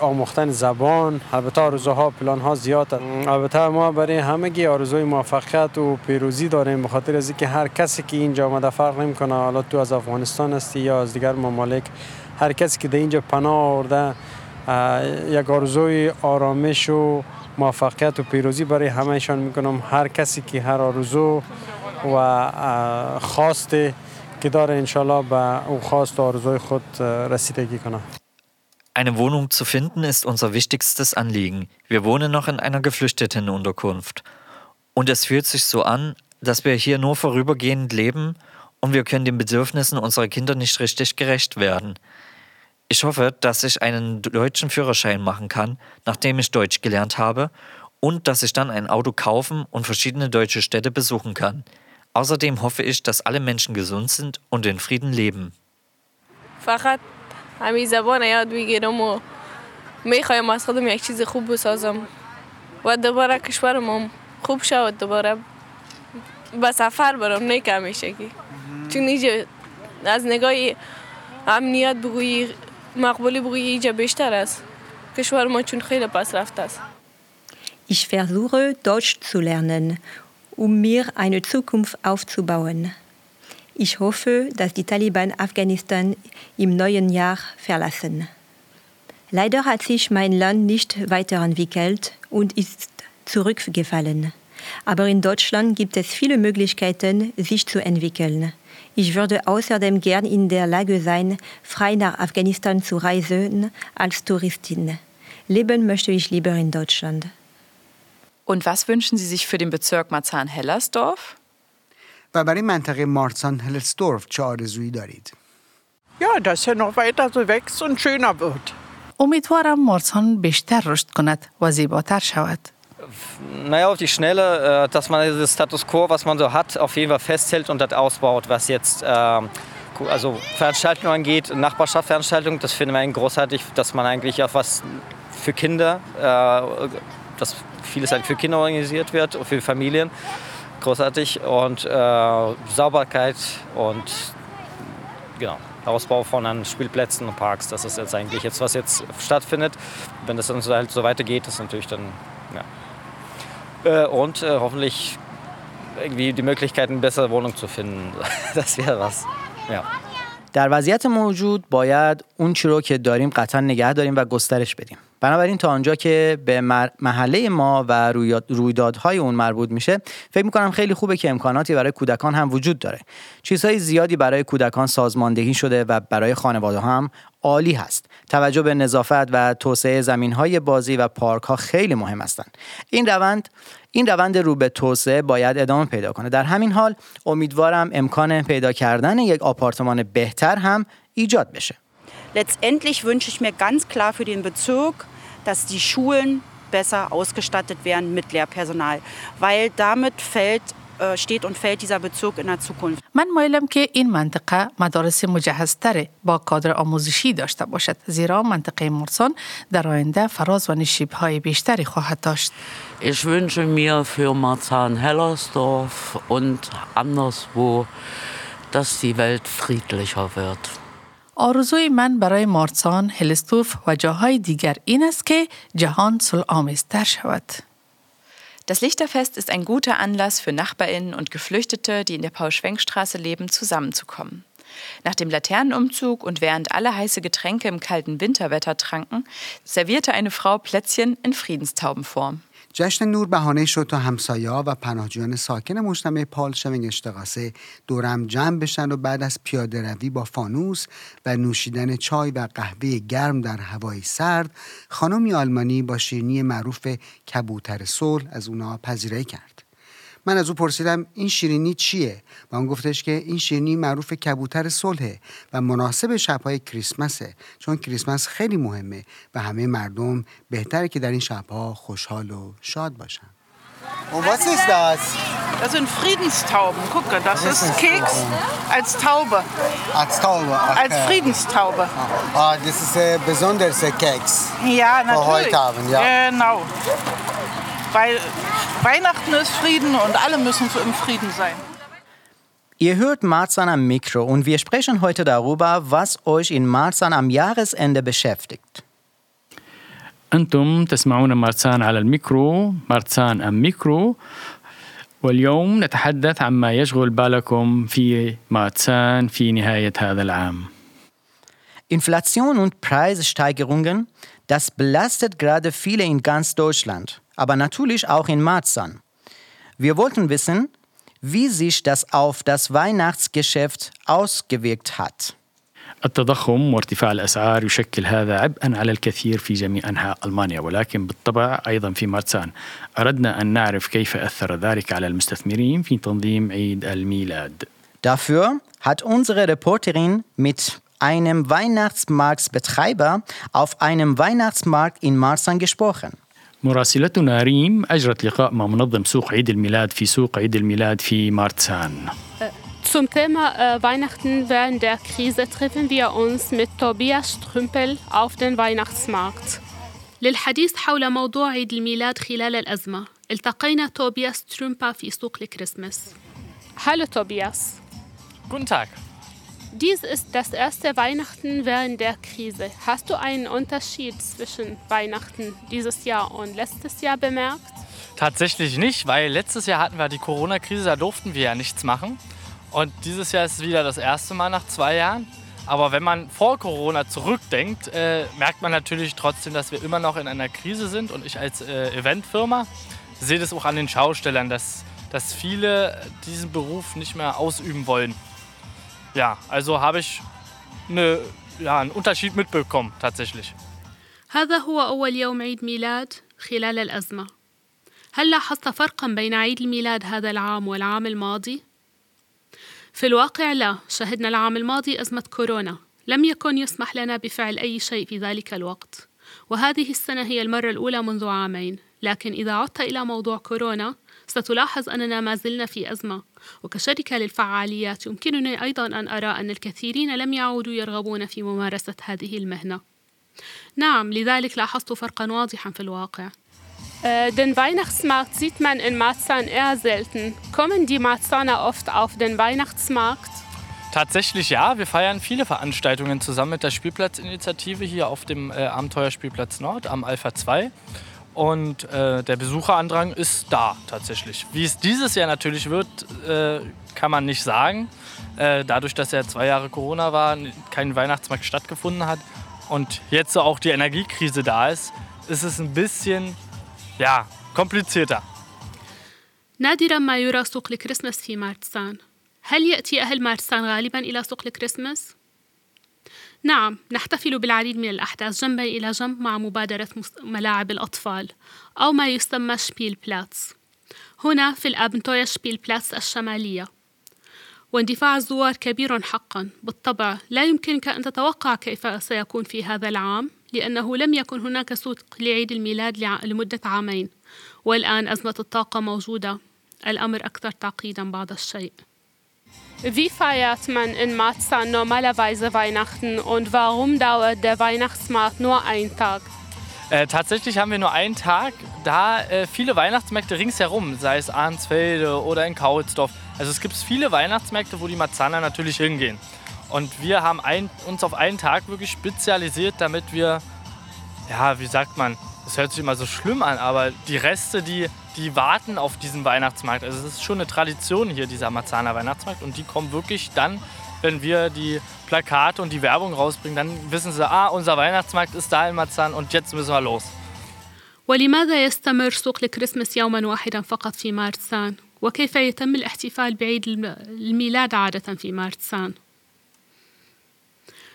آموختن زبان. البته آرزوها پلان ها زیاد البته ما برای همگی آرزوی موفقیت و پیروزی داریم بخاطر از اینکه هر کسی که اینجا آمده فرق نمی‌کنه. حالا تو از افغانستان هستی یا از دیگر ممالک هر کسی که در اینجا پناه آورده یک آرزوی آرامش و موفقیت و پیروزی برای همهشان میکنم هر کسی که هر آرزو و خواست که داره انشالله به او خواست و آرزوی خود رسیدگی کنه Eine Wohnung zu finden ist unser wichtigstes Anliegen. Wir wohnen noch in einer Geflüchtetenunterkunft. Und es fühlt sich so an, dass wir hier nur vorübergehend leben und wir können den Bedürfnissen unserer Kinder nicht richtig gerecht werden. Ich hoffe, dass ich einen deutschen Führerschein machen kann, nachdem ich Deutsch gelernt habe, und dass ich dann ein Auto kaufen und verschiedene deutsche Städte besuchen kann. Außerdem hoffe ich, dass alle Menschen gesund sind und in Frieden leben. فقط همین زبان یاد بگیرم و میخوایم از خودم یک چیز خوب بسازم و دوباره کشورم هم خوب شود دوباره به سفر برم نه که همیشگی چون اینجا از نگاه امنیت بگویی مقبولی بگویی اینجا بیشتر است کشور ما چون خیلی پس رفته است Ich versuche, Deutsch zu lernen, um mir eine Zukunft aufzubauen. Ich hoffe, dass die Taliban Afghanistan im neuen Jahr verlassen. Leider hat sich mein Land nicht weiterentwickelt und ist zurückgefallen. Aber in Deutschland gibt es viele Möglichkeiten, sich zu entwickeln. Ich würde außerdem gern in der Lage sein, frei nach Afghanistan zu reisen als Touristin. Leben möchte ich lieber in Deutschland. Und was wünschen Sie sich für den Bezirk Marzahn-Hellersdorf? و برای منطقه مارسان هلستورف چه آرزویی دارید؟ Ja, dass er noch weiter so wächst und schöner wird. امیدوارم مارسان بیشتر رشد کند و زیباتر شود. Naja, auf die Schnelle, äh, dass man dieses Status quo, was man so hat, auf jeden Fall festhält und das ausbaut, was jetzt ähm, also Veranstaltungen angeht, Nachbarschaftsveranstaltungen, das finden wir großartig, dass man eigentlich auch was für Kinder, äh, dass vieles halt für Kinder organisiert wird, für Familien, großartig und äh, Sauberkeit und genau, Ausbau von an Spielplätzen und Parks, das ist jetzt eigentlich jetzt, was jetzt stattfindet. Wenn das dann so, halt so weitergeht, ist natürlich dann. Äh, und äh, hoffentlich irgendwie die Möglichkeit, eine bessere Wohnung zu finden. Das wäre was, ja. در وضعیت موجود باید اون چی رو که داریم قطعا نگه داریم و گسترش بدیم بنابراین تا آنجا که به محله ما و رویدادهای اون مربوط میشه فکر می‌کنم خیلی خوبه که امکاناتی برای کودکان هم وجود داره چیزهای زیادی برای کودکان سازماندهی شده و برای خانواده هم عالی هست. توجه به نظافت و توسعه زمین های بازی و پارک ها خیلی مهم هستند. این روند این روند رو به توسعه باید ادامه پیدا کنه. در همین حال امیدوارم امکان پیدا کردن یک آپارتمان بهتر هم ایجاد بشه. Letztendlich wünsche ich mir ganz klar für den Bezirk, dass die Schulen besser ausgestattet werden mit Lehrpersonal, weil damit fällt, steht und fällt dieser Bezirk in der Zukunft. من مایلم که این منطقه مدارس مجهزتر با کادر آموزشی داشته باشد زیرا منطقه مرسان در آینده فراز و نشیبهای بیشتری خواهد داشت. Ich wünsche mir für Marzahn-Hellersdorf und anderswo, dass die Welt friedlicher wird. آرزوی من برای مارسان، هلستوف و جاهای دیگر این است که جهان صلح آمیزتر شود. Das Lichterfest ist ein guter Anlass für Nachbarinnen und Geflüchtete, die in der Paul-Schwenk-Straße leben, zusammenzukommen. Nach dem Laternenumzug und während alle heiße Getränke im kalten Winterwetter tranken, servierte eine Frau Plätzchen in Friedenstaubenform. جشن نور بهانه شد تا همسایا و پناهجویان ساکن مجتمع پال شوینگ اشتقاسه دورم جمع بشن و بعد از پیاده روی با فانوس و نوشیدن چای و قهوه گرم در هوای سرد خانمی آلمانی با شیرینی معروف کبوتر صلح از اونا پذیرایی کرد. من از او پرسیدم این شیرینی چیه و اون گفتش که این شیرینی معروف کبوتر صلحه و مناسب شبهای کریسمسه چون کریسمس خیلی مهمه و همه مردم بهتره که در این شبها خوشحال و شاد باشن Und was ist das? Das sind Friedenstauben. Gucke, das ist Keks als Taube. Als Taube. Okay. Als Friedenstaube. Ah, das ist ein besonderer Keks. Ja, Für natürlich. heute Abend, ja. Genau. Weil Weihnachten ist Frieden und alle müssen im Frieden sein. Ihr hört Marzahn am Mikro und wir sprechen heute darüber, was euch in Marzahn am Jahresende beschäftigt. أنتم تسمعون مارسان على الميكرو مارسان أم ميكرو واليوم نتحدث عما يشغل بالكم في مارسان في نهاية هذا العام Inflation und Preissteigerungen, das belastet gerade viele in ganz Deutschland, aber natürlich auch in Marzahn. Wir wollten wissen, wie sich das auf das Weihnachtsgeschäft ausgewirkt hat. التضخم وارتفاع الأسعار يشكل هذا عبئا على الكثير في جميع أنحاء ألمانيا ولكن بالطبع أيضا في مارسان أردنا أن نعرف كيف أثر ذلك على المستثمرين في تنظيم عيد الميلاد Dafür hat unsere Reporterin mit einem Weihnachtsmarktbetreiber auf einem Weihnachtsmarkt in Marzahn gesprochen. مراسلتنا ريم أجرت لقاء مع منظم سوق عيد الميلاد في سوق عيد الميلاد في مارتسان Zum Thema äh, Weihnachten während der Krise treffen wir uns mit Tobias Strümpel auf den Weihnachtsmarkt. للحديث حول موضوع عيد الميلاد خلال الأزمة التقينا توبياس ترومبا في سوق الكريسماس Hallo Tobias. Guten Tag. Dies ist das erste Weihnachten während der Krise. Hast du einen Unterschied zwischen Weihnachten dieses Jahr und letztes Jahr bemerkt? Tatsächlich nicht, weil letztes Jahr hatten wir die Corona-Krise, da durften wir ja nichts machen. Und dieses Jahr ist es wieder das erste Mal nach zwei Jahren. Aber wenn man vor Corona zurückdenkt, äh, merkt man natürlich trotzdem, dass wir immer noch in einer Krise sind. Und ich als äh, Eventfirma sehe das auch an den Schaustellern, dass, dass viele diesen Beruf nicht mehr ausüben wollen. Ja, also habe ich eine, ja, einen Unterschied mitbekommen tatsächlich. هذا هو أول يوم عيد ميلاد خلال الأزمة هل لاحظت فرقا بين عيد الميلاد هذا العام والعام الماضي؟ في الواقع لا شهدنا العام الماضي أزمة كورونا لم يكن يسمح لنا بفعل أي شيء في ذلك الوقت وهذه السنة هي المرة الأولى منذ عامين لكن إذا عدت إلى موضوع كورونا ستلاحظ أننا ما زلنا في أزمة وكشركة للفعاليات يمكنني أيضا أن أرى أن الكثيرين لم يعودوا يرغبون في ممارسة هذه المهنة نعم لذلك لاحظت فرقا واضحا في الواقع Äh, den Weihnachtsmarkt sieht man in Marzahn eher selten. Kommen die Marzahner oft auf den Weihnachtsmarkt? Tatsächlich ja, wir feiern viele Veranstaltungen zusammen mit der Spielplatzinitiative hier auf dem äh, Abenteuerspielplatz Nord am Alpha 2. Und äh, der Besucherandrang ist da tatsächlich. Wie es dieses Jahr natürlich wird, äh, kann man nicht sagen. Äh, dadurch, dass ja zwei Jahre Corona war, kein Weihnachtsmarkt stattgefunden hat und jetzt auch die Energiekrise da ist, ist es ein bisschen ja, komplizierter. نادرا ما يرى سوق الكريسماس في مارتسان هل يأتي أهل مارتسان غالبا إلى سوق الكريسماس؟ نعم نحتفل بالعديد من الأحداث جنبا إلى جنب مع مبادرة ملاعب الأطفال أو ما يسمى شبيل بلاتس. هنا في الأبنتويا شبيل بلاتس الشمالية. واندفاع الزوار كبير حقا. بالطبع لا يمكنك أن تتوقع كيف سيكون في هذا العام لأنه لم يكن هناك سوق لعيد الميلاد لمدة عامين. والآن أزمة الطاقة موجودة. الأمر أكثر تعقيدا بعض الشيء. Wie feiert man in Marzahn normalerweise Weihnachten und warum dauert der Weihnachtsmarkt nur einen Tag? Äh, tatsächlich haben wir nur einen Tag, da äh, viele Weihnachtsmärkte ringsherum, sei es Arnsfelde oder in Kaulsdorf. Also es gibt viele Weihnachtsmärkte, wo die Marzahner natürlich hingehen. Und wir haben ein, uns auf einen Tag wirklich spezialisiert, damit wir, ja, wie sagt man, das hört sich immer so schlimm an, aber die Reste, die, die warten auf diesen Weihnachtsmarkt. Also es ist schon eine Tradition hier, dieser Marzahner Weihnachtsmarkt. Und die kommen wirklich dann, wenn wir die Plakate und die Werbung rausbringen, dann wissen sie, ah, unser Weihnachtsmarkt ist da in Marzahn und jetzt müssen wir los. ولماذا يستمر سوق الكريسماس يوما واحدا فقط في مارتسان؟ وكيف يتم الاحتفال بعيد الميلاد عادة في مارتسان؟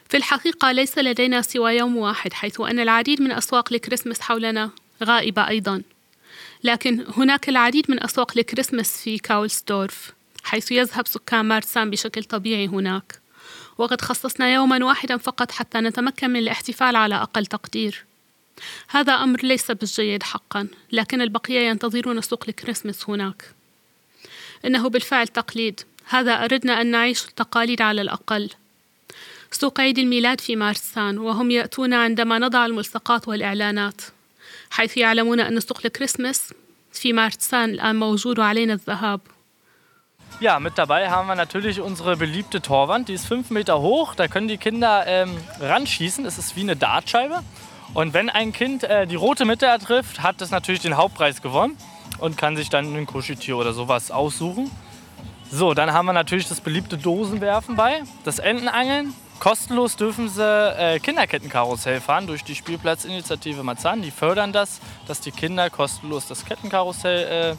في الحقيقة ليس لدينا سوى يوم واحد حيث أن العديد من أسواق الكريسماس حولنا غائبة أيضا. لكن هناك العديد من أسواق الكريسماس في كاولسدورف حيث يذهب سكان مارسان بشكل طبيعي هناك. وقد خصصنا يوما واحدا فقط حتى نتمكن من الاحتفال على أقل تقدير. هذا أمر ليس بالجيد حقا لكن البقية ينتظرون سوق الكريسماس هناك. إنه بالفعل تقليد. هذا أردنا أن نعيش التقاليد على الأقل. سوق عيد الميلاد في مارسان وهم يأتون عندما نضع الملصقات والإعلانات حيث يعلمون أن سوق الكريسماس في مارسان الآن موجود وعلينا الذهاب Ja, mit dabei haben wir natürlich unsere beliebte Torwand. Die ist fünf Meter hoch. Da können die Kinder ähm, ranschießen. Es ist wie eine Dartscheibe. Und wenn ein Kind äh, die rote Mitte ertrifft, hat es natürlich den Hauptpreis gewonnen und kann sich dann ein Kuscheltier oder sowas aussuchen. So, dann haben wir natürlich das beliebte Dosenwerfen bei, das Entenangeln. Kostenlos dürfen sie äh, Kinderkettenkarussell fahren durch die Spielplatzinitiative Marzahn. Die fördern das, dass die Kinder kostenlos das Kettenkarussell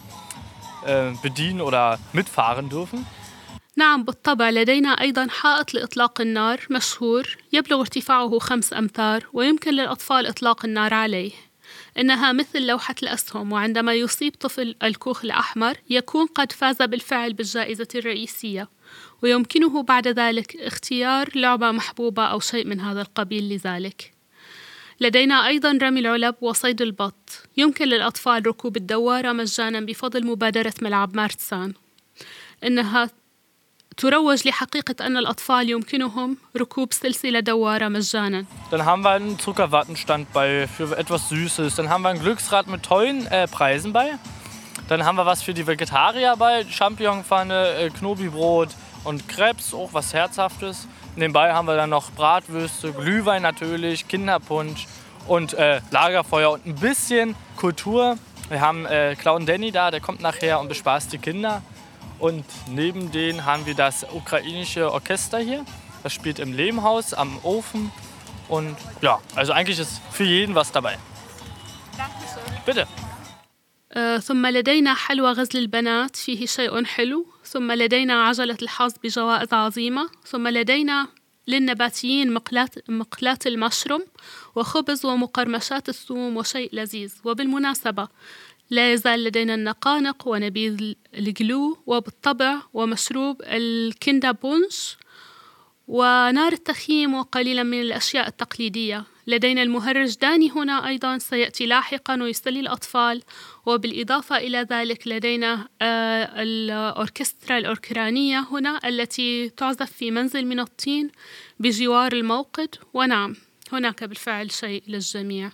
äh, äh, bedienen oder mitfahren dürfen. نعم بالطبع لدينا أيضا حائط لإطلاق النار مشهور يبلغ ارتفاعه خمس أمتار ويمكن للأطفال إطلاق النار عليه إنها مثل لوحة الأسهم وعندما يصيب طفل الكوخ الأحمر يكون قد فاز بالفعل بالجائزة الرئيسية ويمكنه بعد ذلك اختيار لعبة محبوبة أو شيء من هذا القبيل لذلك لدينا أيضا رمي العلب وصيد البط يمكن للأطفال ركوب الدوارة مجانا بفضل مبادرة ملعب مارتسان إنها تروج لحقيقة أن الأطفال يمكنهم ركوب سلسلة دوارة مجانا. Dann haben wir einen Zuckerwattenstand bei für etwas Süßes. Dann haben wir ein Glücksrad mit tollen äh, Preisen bei. Dann haben wir was für die Vegetarier bei, Champignonpfanne, äh, Knobibrot und Krebs, auch was Herzhaftes. Nebenbei haben wir dann noch Bratwürste, Glühwein natürlich, Kinderpunsch und äh, Lagerfeuer und ein bisschen Kultur. Wir haben äh, Clown Danny da, der kommt nachher und bespaßt die Kinder. Und neben denen haben wir das ukrainische Orchester hier. Das spielt im Lehmhaus am Ofen. Und ja, also eigentlich ist für jeden was dabei. Bitte. آه، ثم لدينا حلوى غزل البنات فيه شيء حلو. ثم لدينا عجلة الحظ بجوائز عظيمة. ثم لدينا للنباتيين مقلاة, مقلاة المشروم وخبز ومقرمشات الثوم وشيء لذيذ. وبالمناسبة لا يزال لدينا النقانق ونبيذ الجلو وبالطبع ومشروب الكندا بونش ونار التخييم وقليلا من الأشياء التقليدية. لدينا المهرج داني هنا أيضا سيأتي لاحقا ويسلي الأطفال. وبالإضافة إلى ذلك لدينا آه، الأوركسترا الأوكرانية هنا التي تعزف في منزل من الطين بجوار الموقد ونعم هناك بالفعل شيء للجميع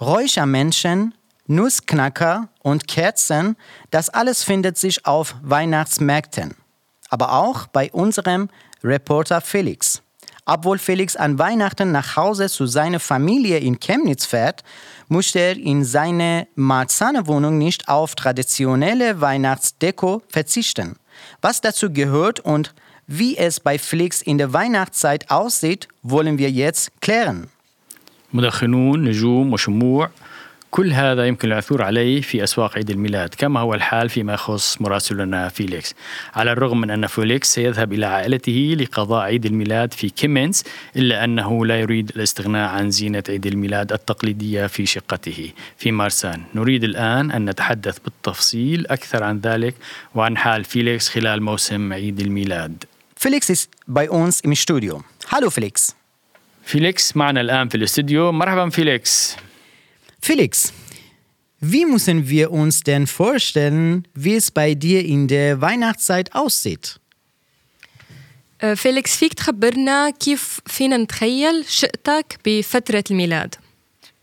Räuchermännchen, Nussknacker und Kerzen, das alles findet sich auf Weihnachtsmärkten. Aber auch bei unserem Reporter Felix. Obwohl Felix an Weihnachten nach Hause zu seiner Familie in Chemnitz fährt, musste er in seiner Marzaner Wohnung nicht auf traditionelle Weihnachtsdeko verzichten. Was dazu gehört und wie es bei Felix in der Weihnachtszeit aussieht, wollen wir jetzt klären. مدخنون نجوم وشموع كل هذا يمكن العثور عليه في أسواق عيد الميلاد كما هو الحال فيما يخص مراسلنا فيليكس. على الرغم من أن فيليكس سيذهب إلى عائلته لقضاء عيد الميلاد في كيمنز إلا أنه لا يريد الاستغناء عن زينة عيد الميلاد التقليدية في شقته. في مارسان نريد الآن أن نتحدث بالتفصيل أكثر عن ذلك وعن حال فيليكس خلال موسم عيد الميلاد. ist bei uns im Studio. Hallo Felix. فيليكس معنا الآن في الاستوديو. مرحبا فيليكس. Felix, wie müssen wir uns denn vorstellen, wie es bei dir in der Weihnachtszeit aussieht? آه، فيليكس فيك تخبرنا كيف فينا نتخيل شقتك بفترة الميلاد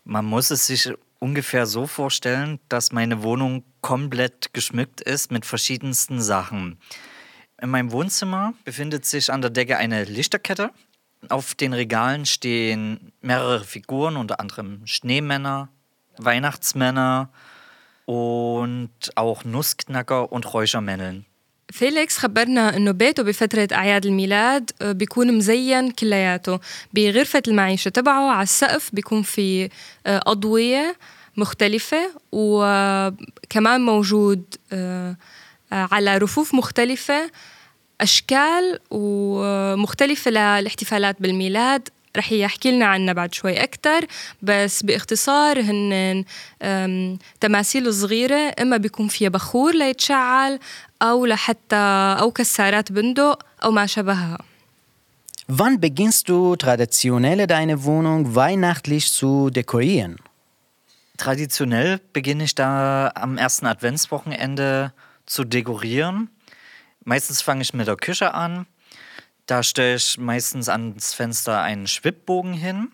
Man muss es sich ungefähr so vorstellen, dass meine Wohnung komplett geschmückt ist mit verschiedensten Sachen. In meinem Wohnzimmer befindet sich an der Decke eine Lichterkette. Auf den Regalen stehen mehrere Figuren, unter anderem Schneemänner, Weihnachtsmänner und auch Nussknacker und Räuchermänneln. فيليكس خبرنا انه بيته بفترة اعياد الميلاد بيكون مزين كلياته بغرفة المعيشة تبعه على السقف بيكون في أضوية مختلفة وكمان موجود على رفوف مختلفة أشكال ومختلفة للاحتفالات بالميلاد رح يحكي لنا عنها بعد شوي أكتر بس باختصار هن أم، تماثيل صغيرة إما بيكون فيها بخور ليتشعل أو لحتى أو كسارات بندق أو ما شابهها Wann beginnst du traditionell deine Wohnung weihnachtlich zu dekorieren? Traditionell beginne ich da am ersten Adventswochenende zu dekorieren. Meistens fange ich mit der Küche an. Da stelle ich meistens ans Fenster einen Schwibbogen hin.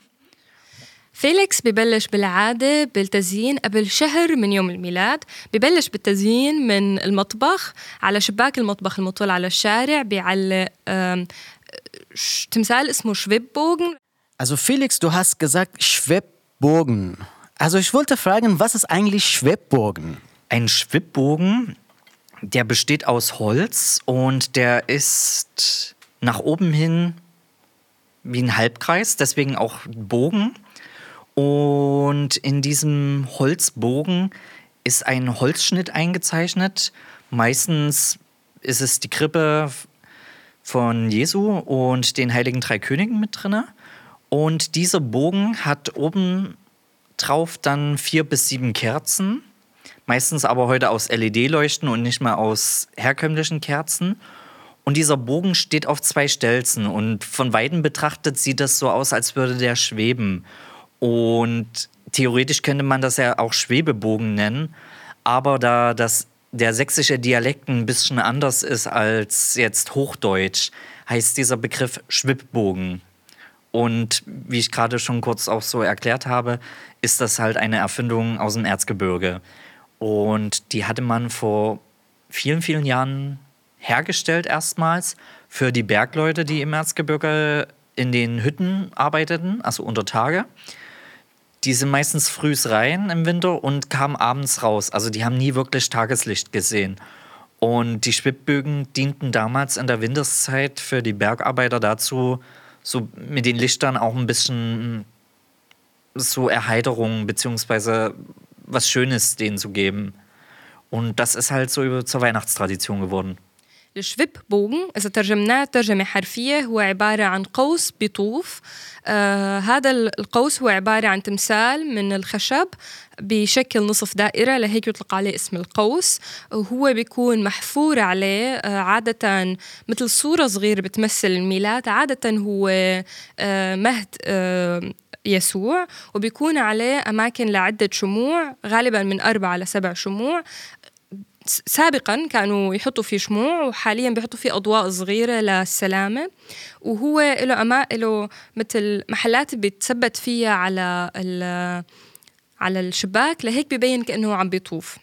فيليكس ببلش بالعادة بالتزيين قبل شهر من يوم الميلاد ببلش بالتزيين من المطبخ على شباك المطبخ المطل على الشارع بيعلق آم، ش- تمثال اسمه شويبوغن Also Felix, du hast gesagt Schwebbogen. Also ich wollte fragen, was ist eigentlich Schwebbogen? Ein Schwibbogen, der besteht aus Holz und der ist nach oben hin wie ein Halbkreis, deswegen auch Bogen. Und in diesem Holzbogen ist ein Holzschnitt eingezeichnet. Meistens ist es die Krippe von Jesu und den heiligen drei Königen mit drinne. Und dieser Bogen hat oben drauf dann vier bis sieben Kerzen. Meistens aber heute aus LED-Leuchten und nicht mehr aus herkömmlichen Kerzen. Und dieser Bogen steht auf zwei Stelzen und von Weitem betrachtet sieht das so aus, als würde der schweben. Und theoretisch könnte man das ja auch Schwebebogen nennen, aber da das, der sächsische Dialekt ein bisschen anders ist als jetzt Hochdeutsch, heißt dieser Begriff Schwibbogen. Und wie ich gerade schon kurz auch so erklärt habe, ist das halt eine Erfindung aus dem Erzgebirge. Und die hatte man vor vielen, vielen Jahren hergestellt erstmals für die Bergleute, die im Erzgebirge in den Hütten arbeiteten, also unter Tage. Die sind meistens frühs rein im Winter und kamen abends raus. Also die haben nie wirklich Tageslicht gesehen. Und die Schwibbögen dienten damals in der Winterszeit für die Bergarbeiter dazu, so mit den Lichtern auch ein bisschen so Erheiterung beziehungsweise was Schönes denen zu geben. Und das ist halt so zur Weihnachtstradition geworden. الشفيب بوغن إذا ترجمناه ترجمة حرفية هو عبارة عن قوس بيطوف آه هذا القوس هو عبارة عن تمثال من الخشب بشكل نصف دائرة. لهيك يطلق عليه اسم القوس. وهو بيكون محفور عليه آه عادة مثل صورة صغيرة بتمثل الميلاد. عادة هو آه مهد آه يسوع. وبيكون عليه أماكن لعدة شموع غالبا من أربعة لسبع شموع. سابقا كانوا يحطوا فيه شموع وحاليا بيحطوا فيه أضواء صغيرة للسلامة. وهو له أما له مثل محلات بيتثبت فيها على على الشباك لهيك ببين كأنه عم بيطوف.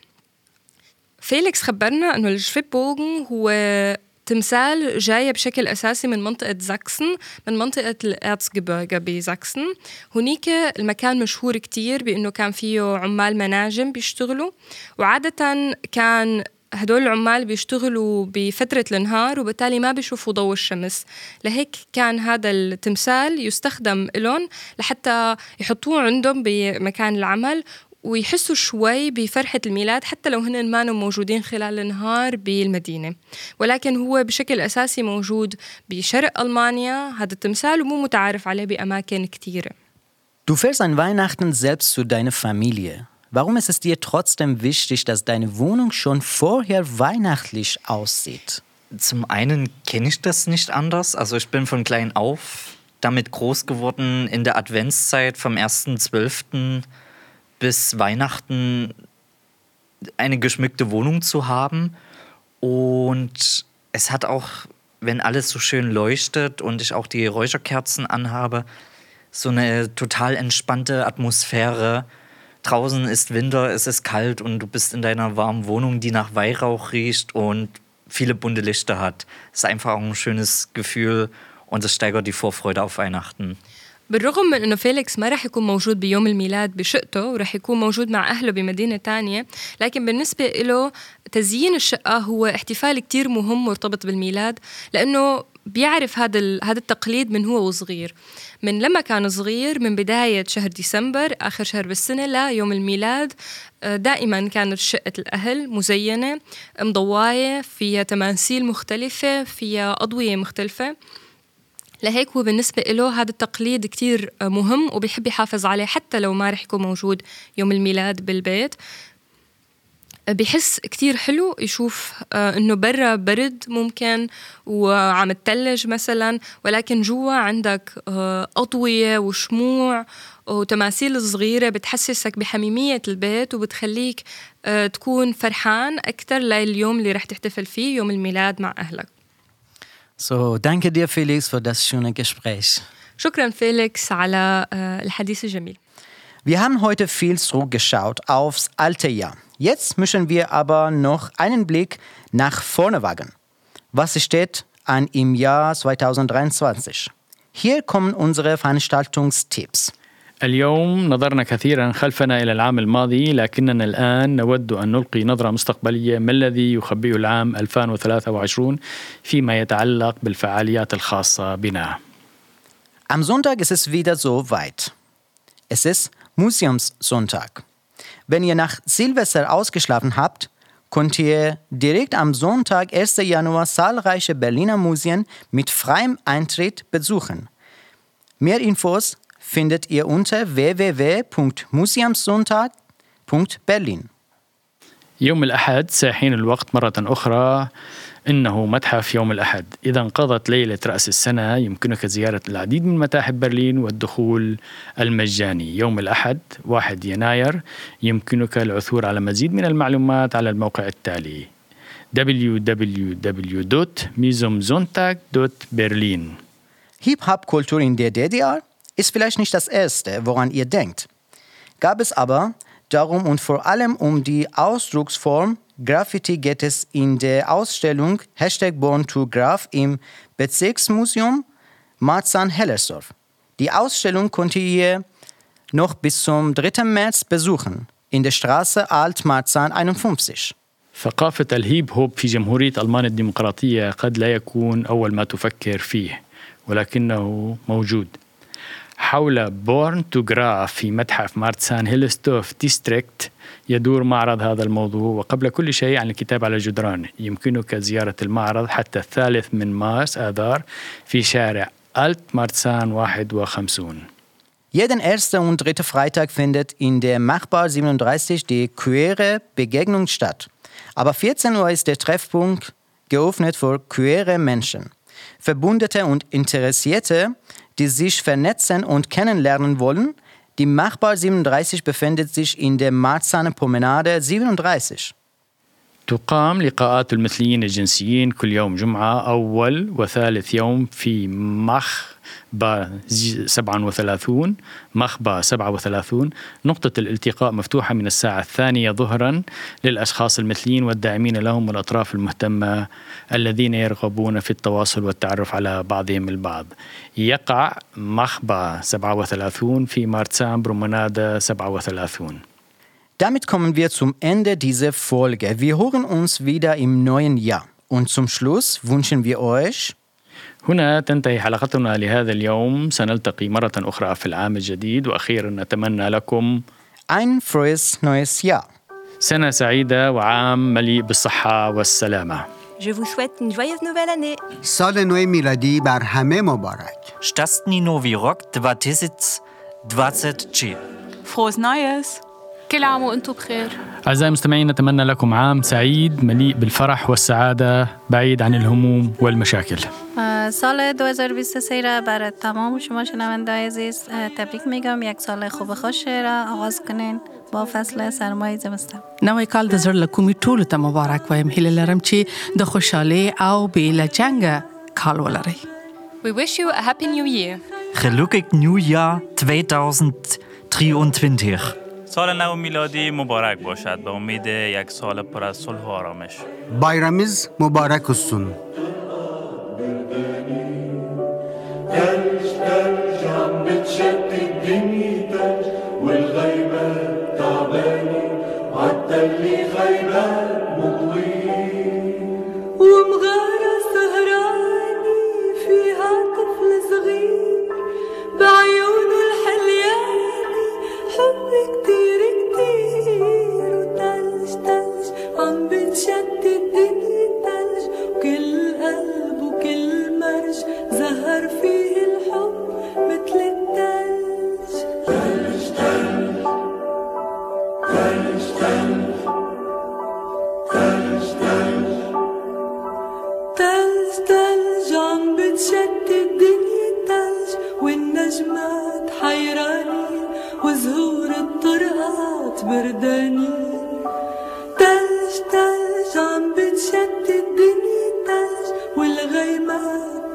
فيليكس خبرنا إنه الشفيبوغن هو تمثال جاية بشكل أساسي من منطقة زاكسن من منطقة الأرزgebirge بزاكسن. هنيك المكان مشهور كتير بأنه كان فيه عمال مناجم بيشتغلوا. وعادة كان هدول العمال بيشتغلوا بفترة النهار وبالتالي ما بيشوفوا ضوء الشمس. لهيك كان هذا التمثال يستخدم لهم لحتى يحطوه عندهم بمكان العمل ويحسوا شوي بفرحة الميلاد حتى لو هن ما موجودين خلال النهار بالمدينة ولكن هو بشكل أساسي موجود بشرق ألمانيا هذا التمثال ومو متعارف عليه بأماكن كتيرة Du fährst an Weihnachten selbst zu deiner Familie. Warum ist es dir trotzdem wichtig, dass deine Wohnung schon vorher weihnachtlich aussieht? Zum einen kenne ich das nicht anders. Also ich bin von klein auf damit groß geworden in der Adventszeit vom 1.12 bis Weihnachten eine geschmückte Wohnung zu haben. Und es hat auch, wenn alles so schön leuchtet und ich auch die Räucherkerzen anhabe, so eine total entspannte Atmosphäre. Draußen ist Winter, es ist kalt und du bist in deiner warmen Wohnung, die nach Weihrauch riecht und viele bunte Lichter hat. Es ist einfach auch ein schönes Gefühl und es steigert die Vorfreude auf Weihnachten. بالرغم من إنه فيليكس ما رح يكون موجود بيوم الميلاد بشقته ورح يكون موجود مع أهله بمدينة تانية لكن بالنسبة له تزيين الشقة هو احتفال كتير مهم مرتبط بالميلاد لأنه بيعرف هذا هذا التقليد من هو وصغير. من لما كان صغير من بداية شهر ديسمبر آخر شهر بالسنة ليوم الميلاد دائما كانت شقة الأهل مزينة مضواية فيها تماثيل مختلفة فيها أضوية مختلفة. لهيك هو بالنسبة له هذا التقليد كتير مهم وبيحب يحافظ عليه حتى لو ما رح يكون موجود يوم الميلاد بالبيت. بحس كتير حلو يشوف إنه برا برد ممكن وعم تتلج مثلا ولكن جوا عندك اضويه وشموع وتماثيل صغيرة بتحسسك بحميمية البيت وبتخليك تكون فرحان أكثر لليوم اللي رح تحتفل فيه يوم الميلاد مع أهلك. So, danke dir, Felix, für das schöne Gespräch. شكرا فيليكس على الحديث الجميل. Wir haben heute viel zurückgeschaut aufs alte Jahr. Jetzt müssen wir aber noch einen Blick nach vorne wagen. Was steht an im Jahr 2023? Hier kommen unsere Veranstaltungstipps. اليوم نظرنا كثيرا خلفنا إلى العام الماضي لكننا الان نود ان نلقي نظره مستقبليه ما الذي يخبئه العام 2023 فيما يتعلق بالفعاليات الخاصه بنا. Am Sonntag ist es wieder so weit. Es ist Museumssonntag. Wenn ihr nach Silvester ausgeschlafen habt, könnt ihr direkt am Sonntag, 1. Januar, zahlreiche Berliner Museen mit freiem Eintritt besuchen. Mehr Infos findet ihr unter www.museumssonntag.berlin. يوم الأحد ساحين الوقت مرة أخرى إنه متحف يوم الأحد. إذا انقضت ليلة رأس السنة يمكنك زيارة العديد من متاحف برلين والدخول المجاني. يوم الأحد 1 يناير يمكنك العثور على مزيد من المعلومات على الموقع التالي www.misumsonntag.berlin Hip-Hop-Kultur in der DDR ist vielleicht nicht das Erste, woran ihr denkt. Gab es aber darum und vor allem um die Ausdrucksform Graffiti geht es in der Ausstellung Hashtag Born to Graph im Bezirksmuseum Marzahn-Hellersdorf. Die Ausstellung könnt ihr noch bis zum 3. März besuchen in der Straße Alt-Marzahn 51. ثقافة الهيب هوب في جمهورية ألمانيا الديمقراطية قد لا يكون أول ما تفكر فيه ولكنه موجود حول بورن تو جراف في متحف مارتسان هيلستوف ديستريكت يدور معرض هذا الموضوع وقبل كل شيء عن الكتاب على الجدران يمكنك زيارة المعرض حتى الثالث من مارس آذار في شارع ألت مارتسان 51 Jeden ersten und dritten Freitag findet in der Machbar 37 die queere Begegnung statt. Aber 14 Uhr ist der Treffpunkt geöffnet für queere Menschen. Verbundete und Interessierte, die sich vernetzen und kennenlernen wollen. Die Machbar 37 befindet sich in der Marzahner Promenade 37. تقام لقاءات المثليين الجنسيين كل يوم جمعة أول وثالث يوم في مخبا 37 مخبا 37 نقطة الالتقاء مفتوحة من الساعة الثانية ظهرا للأشخاص المثليين والداعمين لهم والأطراف المهتمة الذين يرغبون في التواصل والتعرف على بعضهم البعض. يقع مخبا 37 في مارتسان برومنادا 37 Damit kommen wir zum Ende dieser Folge. Wir hören uns wieder im neuen Jahr. Und zum Schluss wünschen wir euch هنا تنتهي حلقتنا لهذا اليوم سنلتقي مرة أخرى في العام الجديد وأخيرا نتمنى لكم ein frohes neues Jahr. سنة سعيدة وعام مليء بالصحة والسلامة Je vous souhaite une joyeuse nouvelle année. سال نو میلادی بر همه مبارک Šťastný nový rok 2023. Frohes Neues! كل عام وأنتم بخير. أعزائي المستمعين نتمنى لكم عام سعيد مليء بالفرح والسعادة بعيد عن الهموم والمشاكل. سال 2023 را برای تمام شما شنونده عزیز آه، تبریک میگم. یک سال خوب و خوش را آغاز کنین. با فصل سرمایه زمستان. نوی کال د زړه کومې ټولو ته مبارک وایم. هیله لرم چې د خوشحالۍ أو بې له جنګه کال ولرئ. We wish you a happy new year. Gelukkig nieuwjaar 2023. سال نو میلادی مبارک باشد به امید یک سال پر از صلح و آرامش bayramımız mübarek olsun. كتير كتير وتلج تلج عم بتشتت الدنيا برداني تلج تلج عم بتشتت تلج والغيمة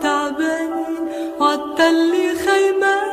تعباني وعالتلي خيمة.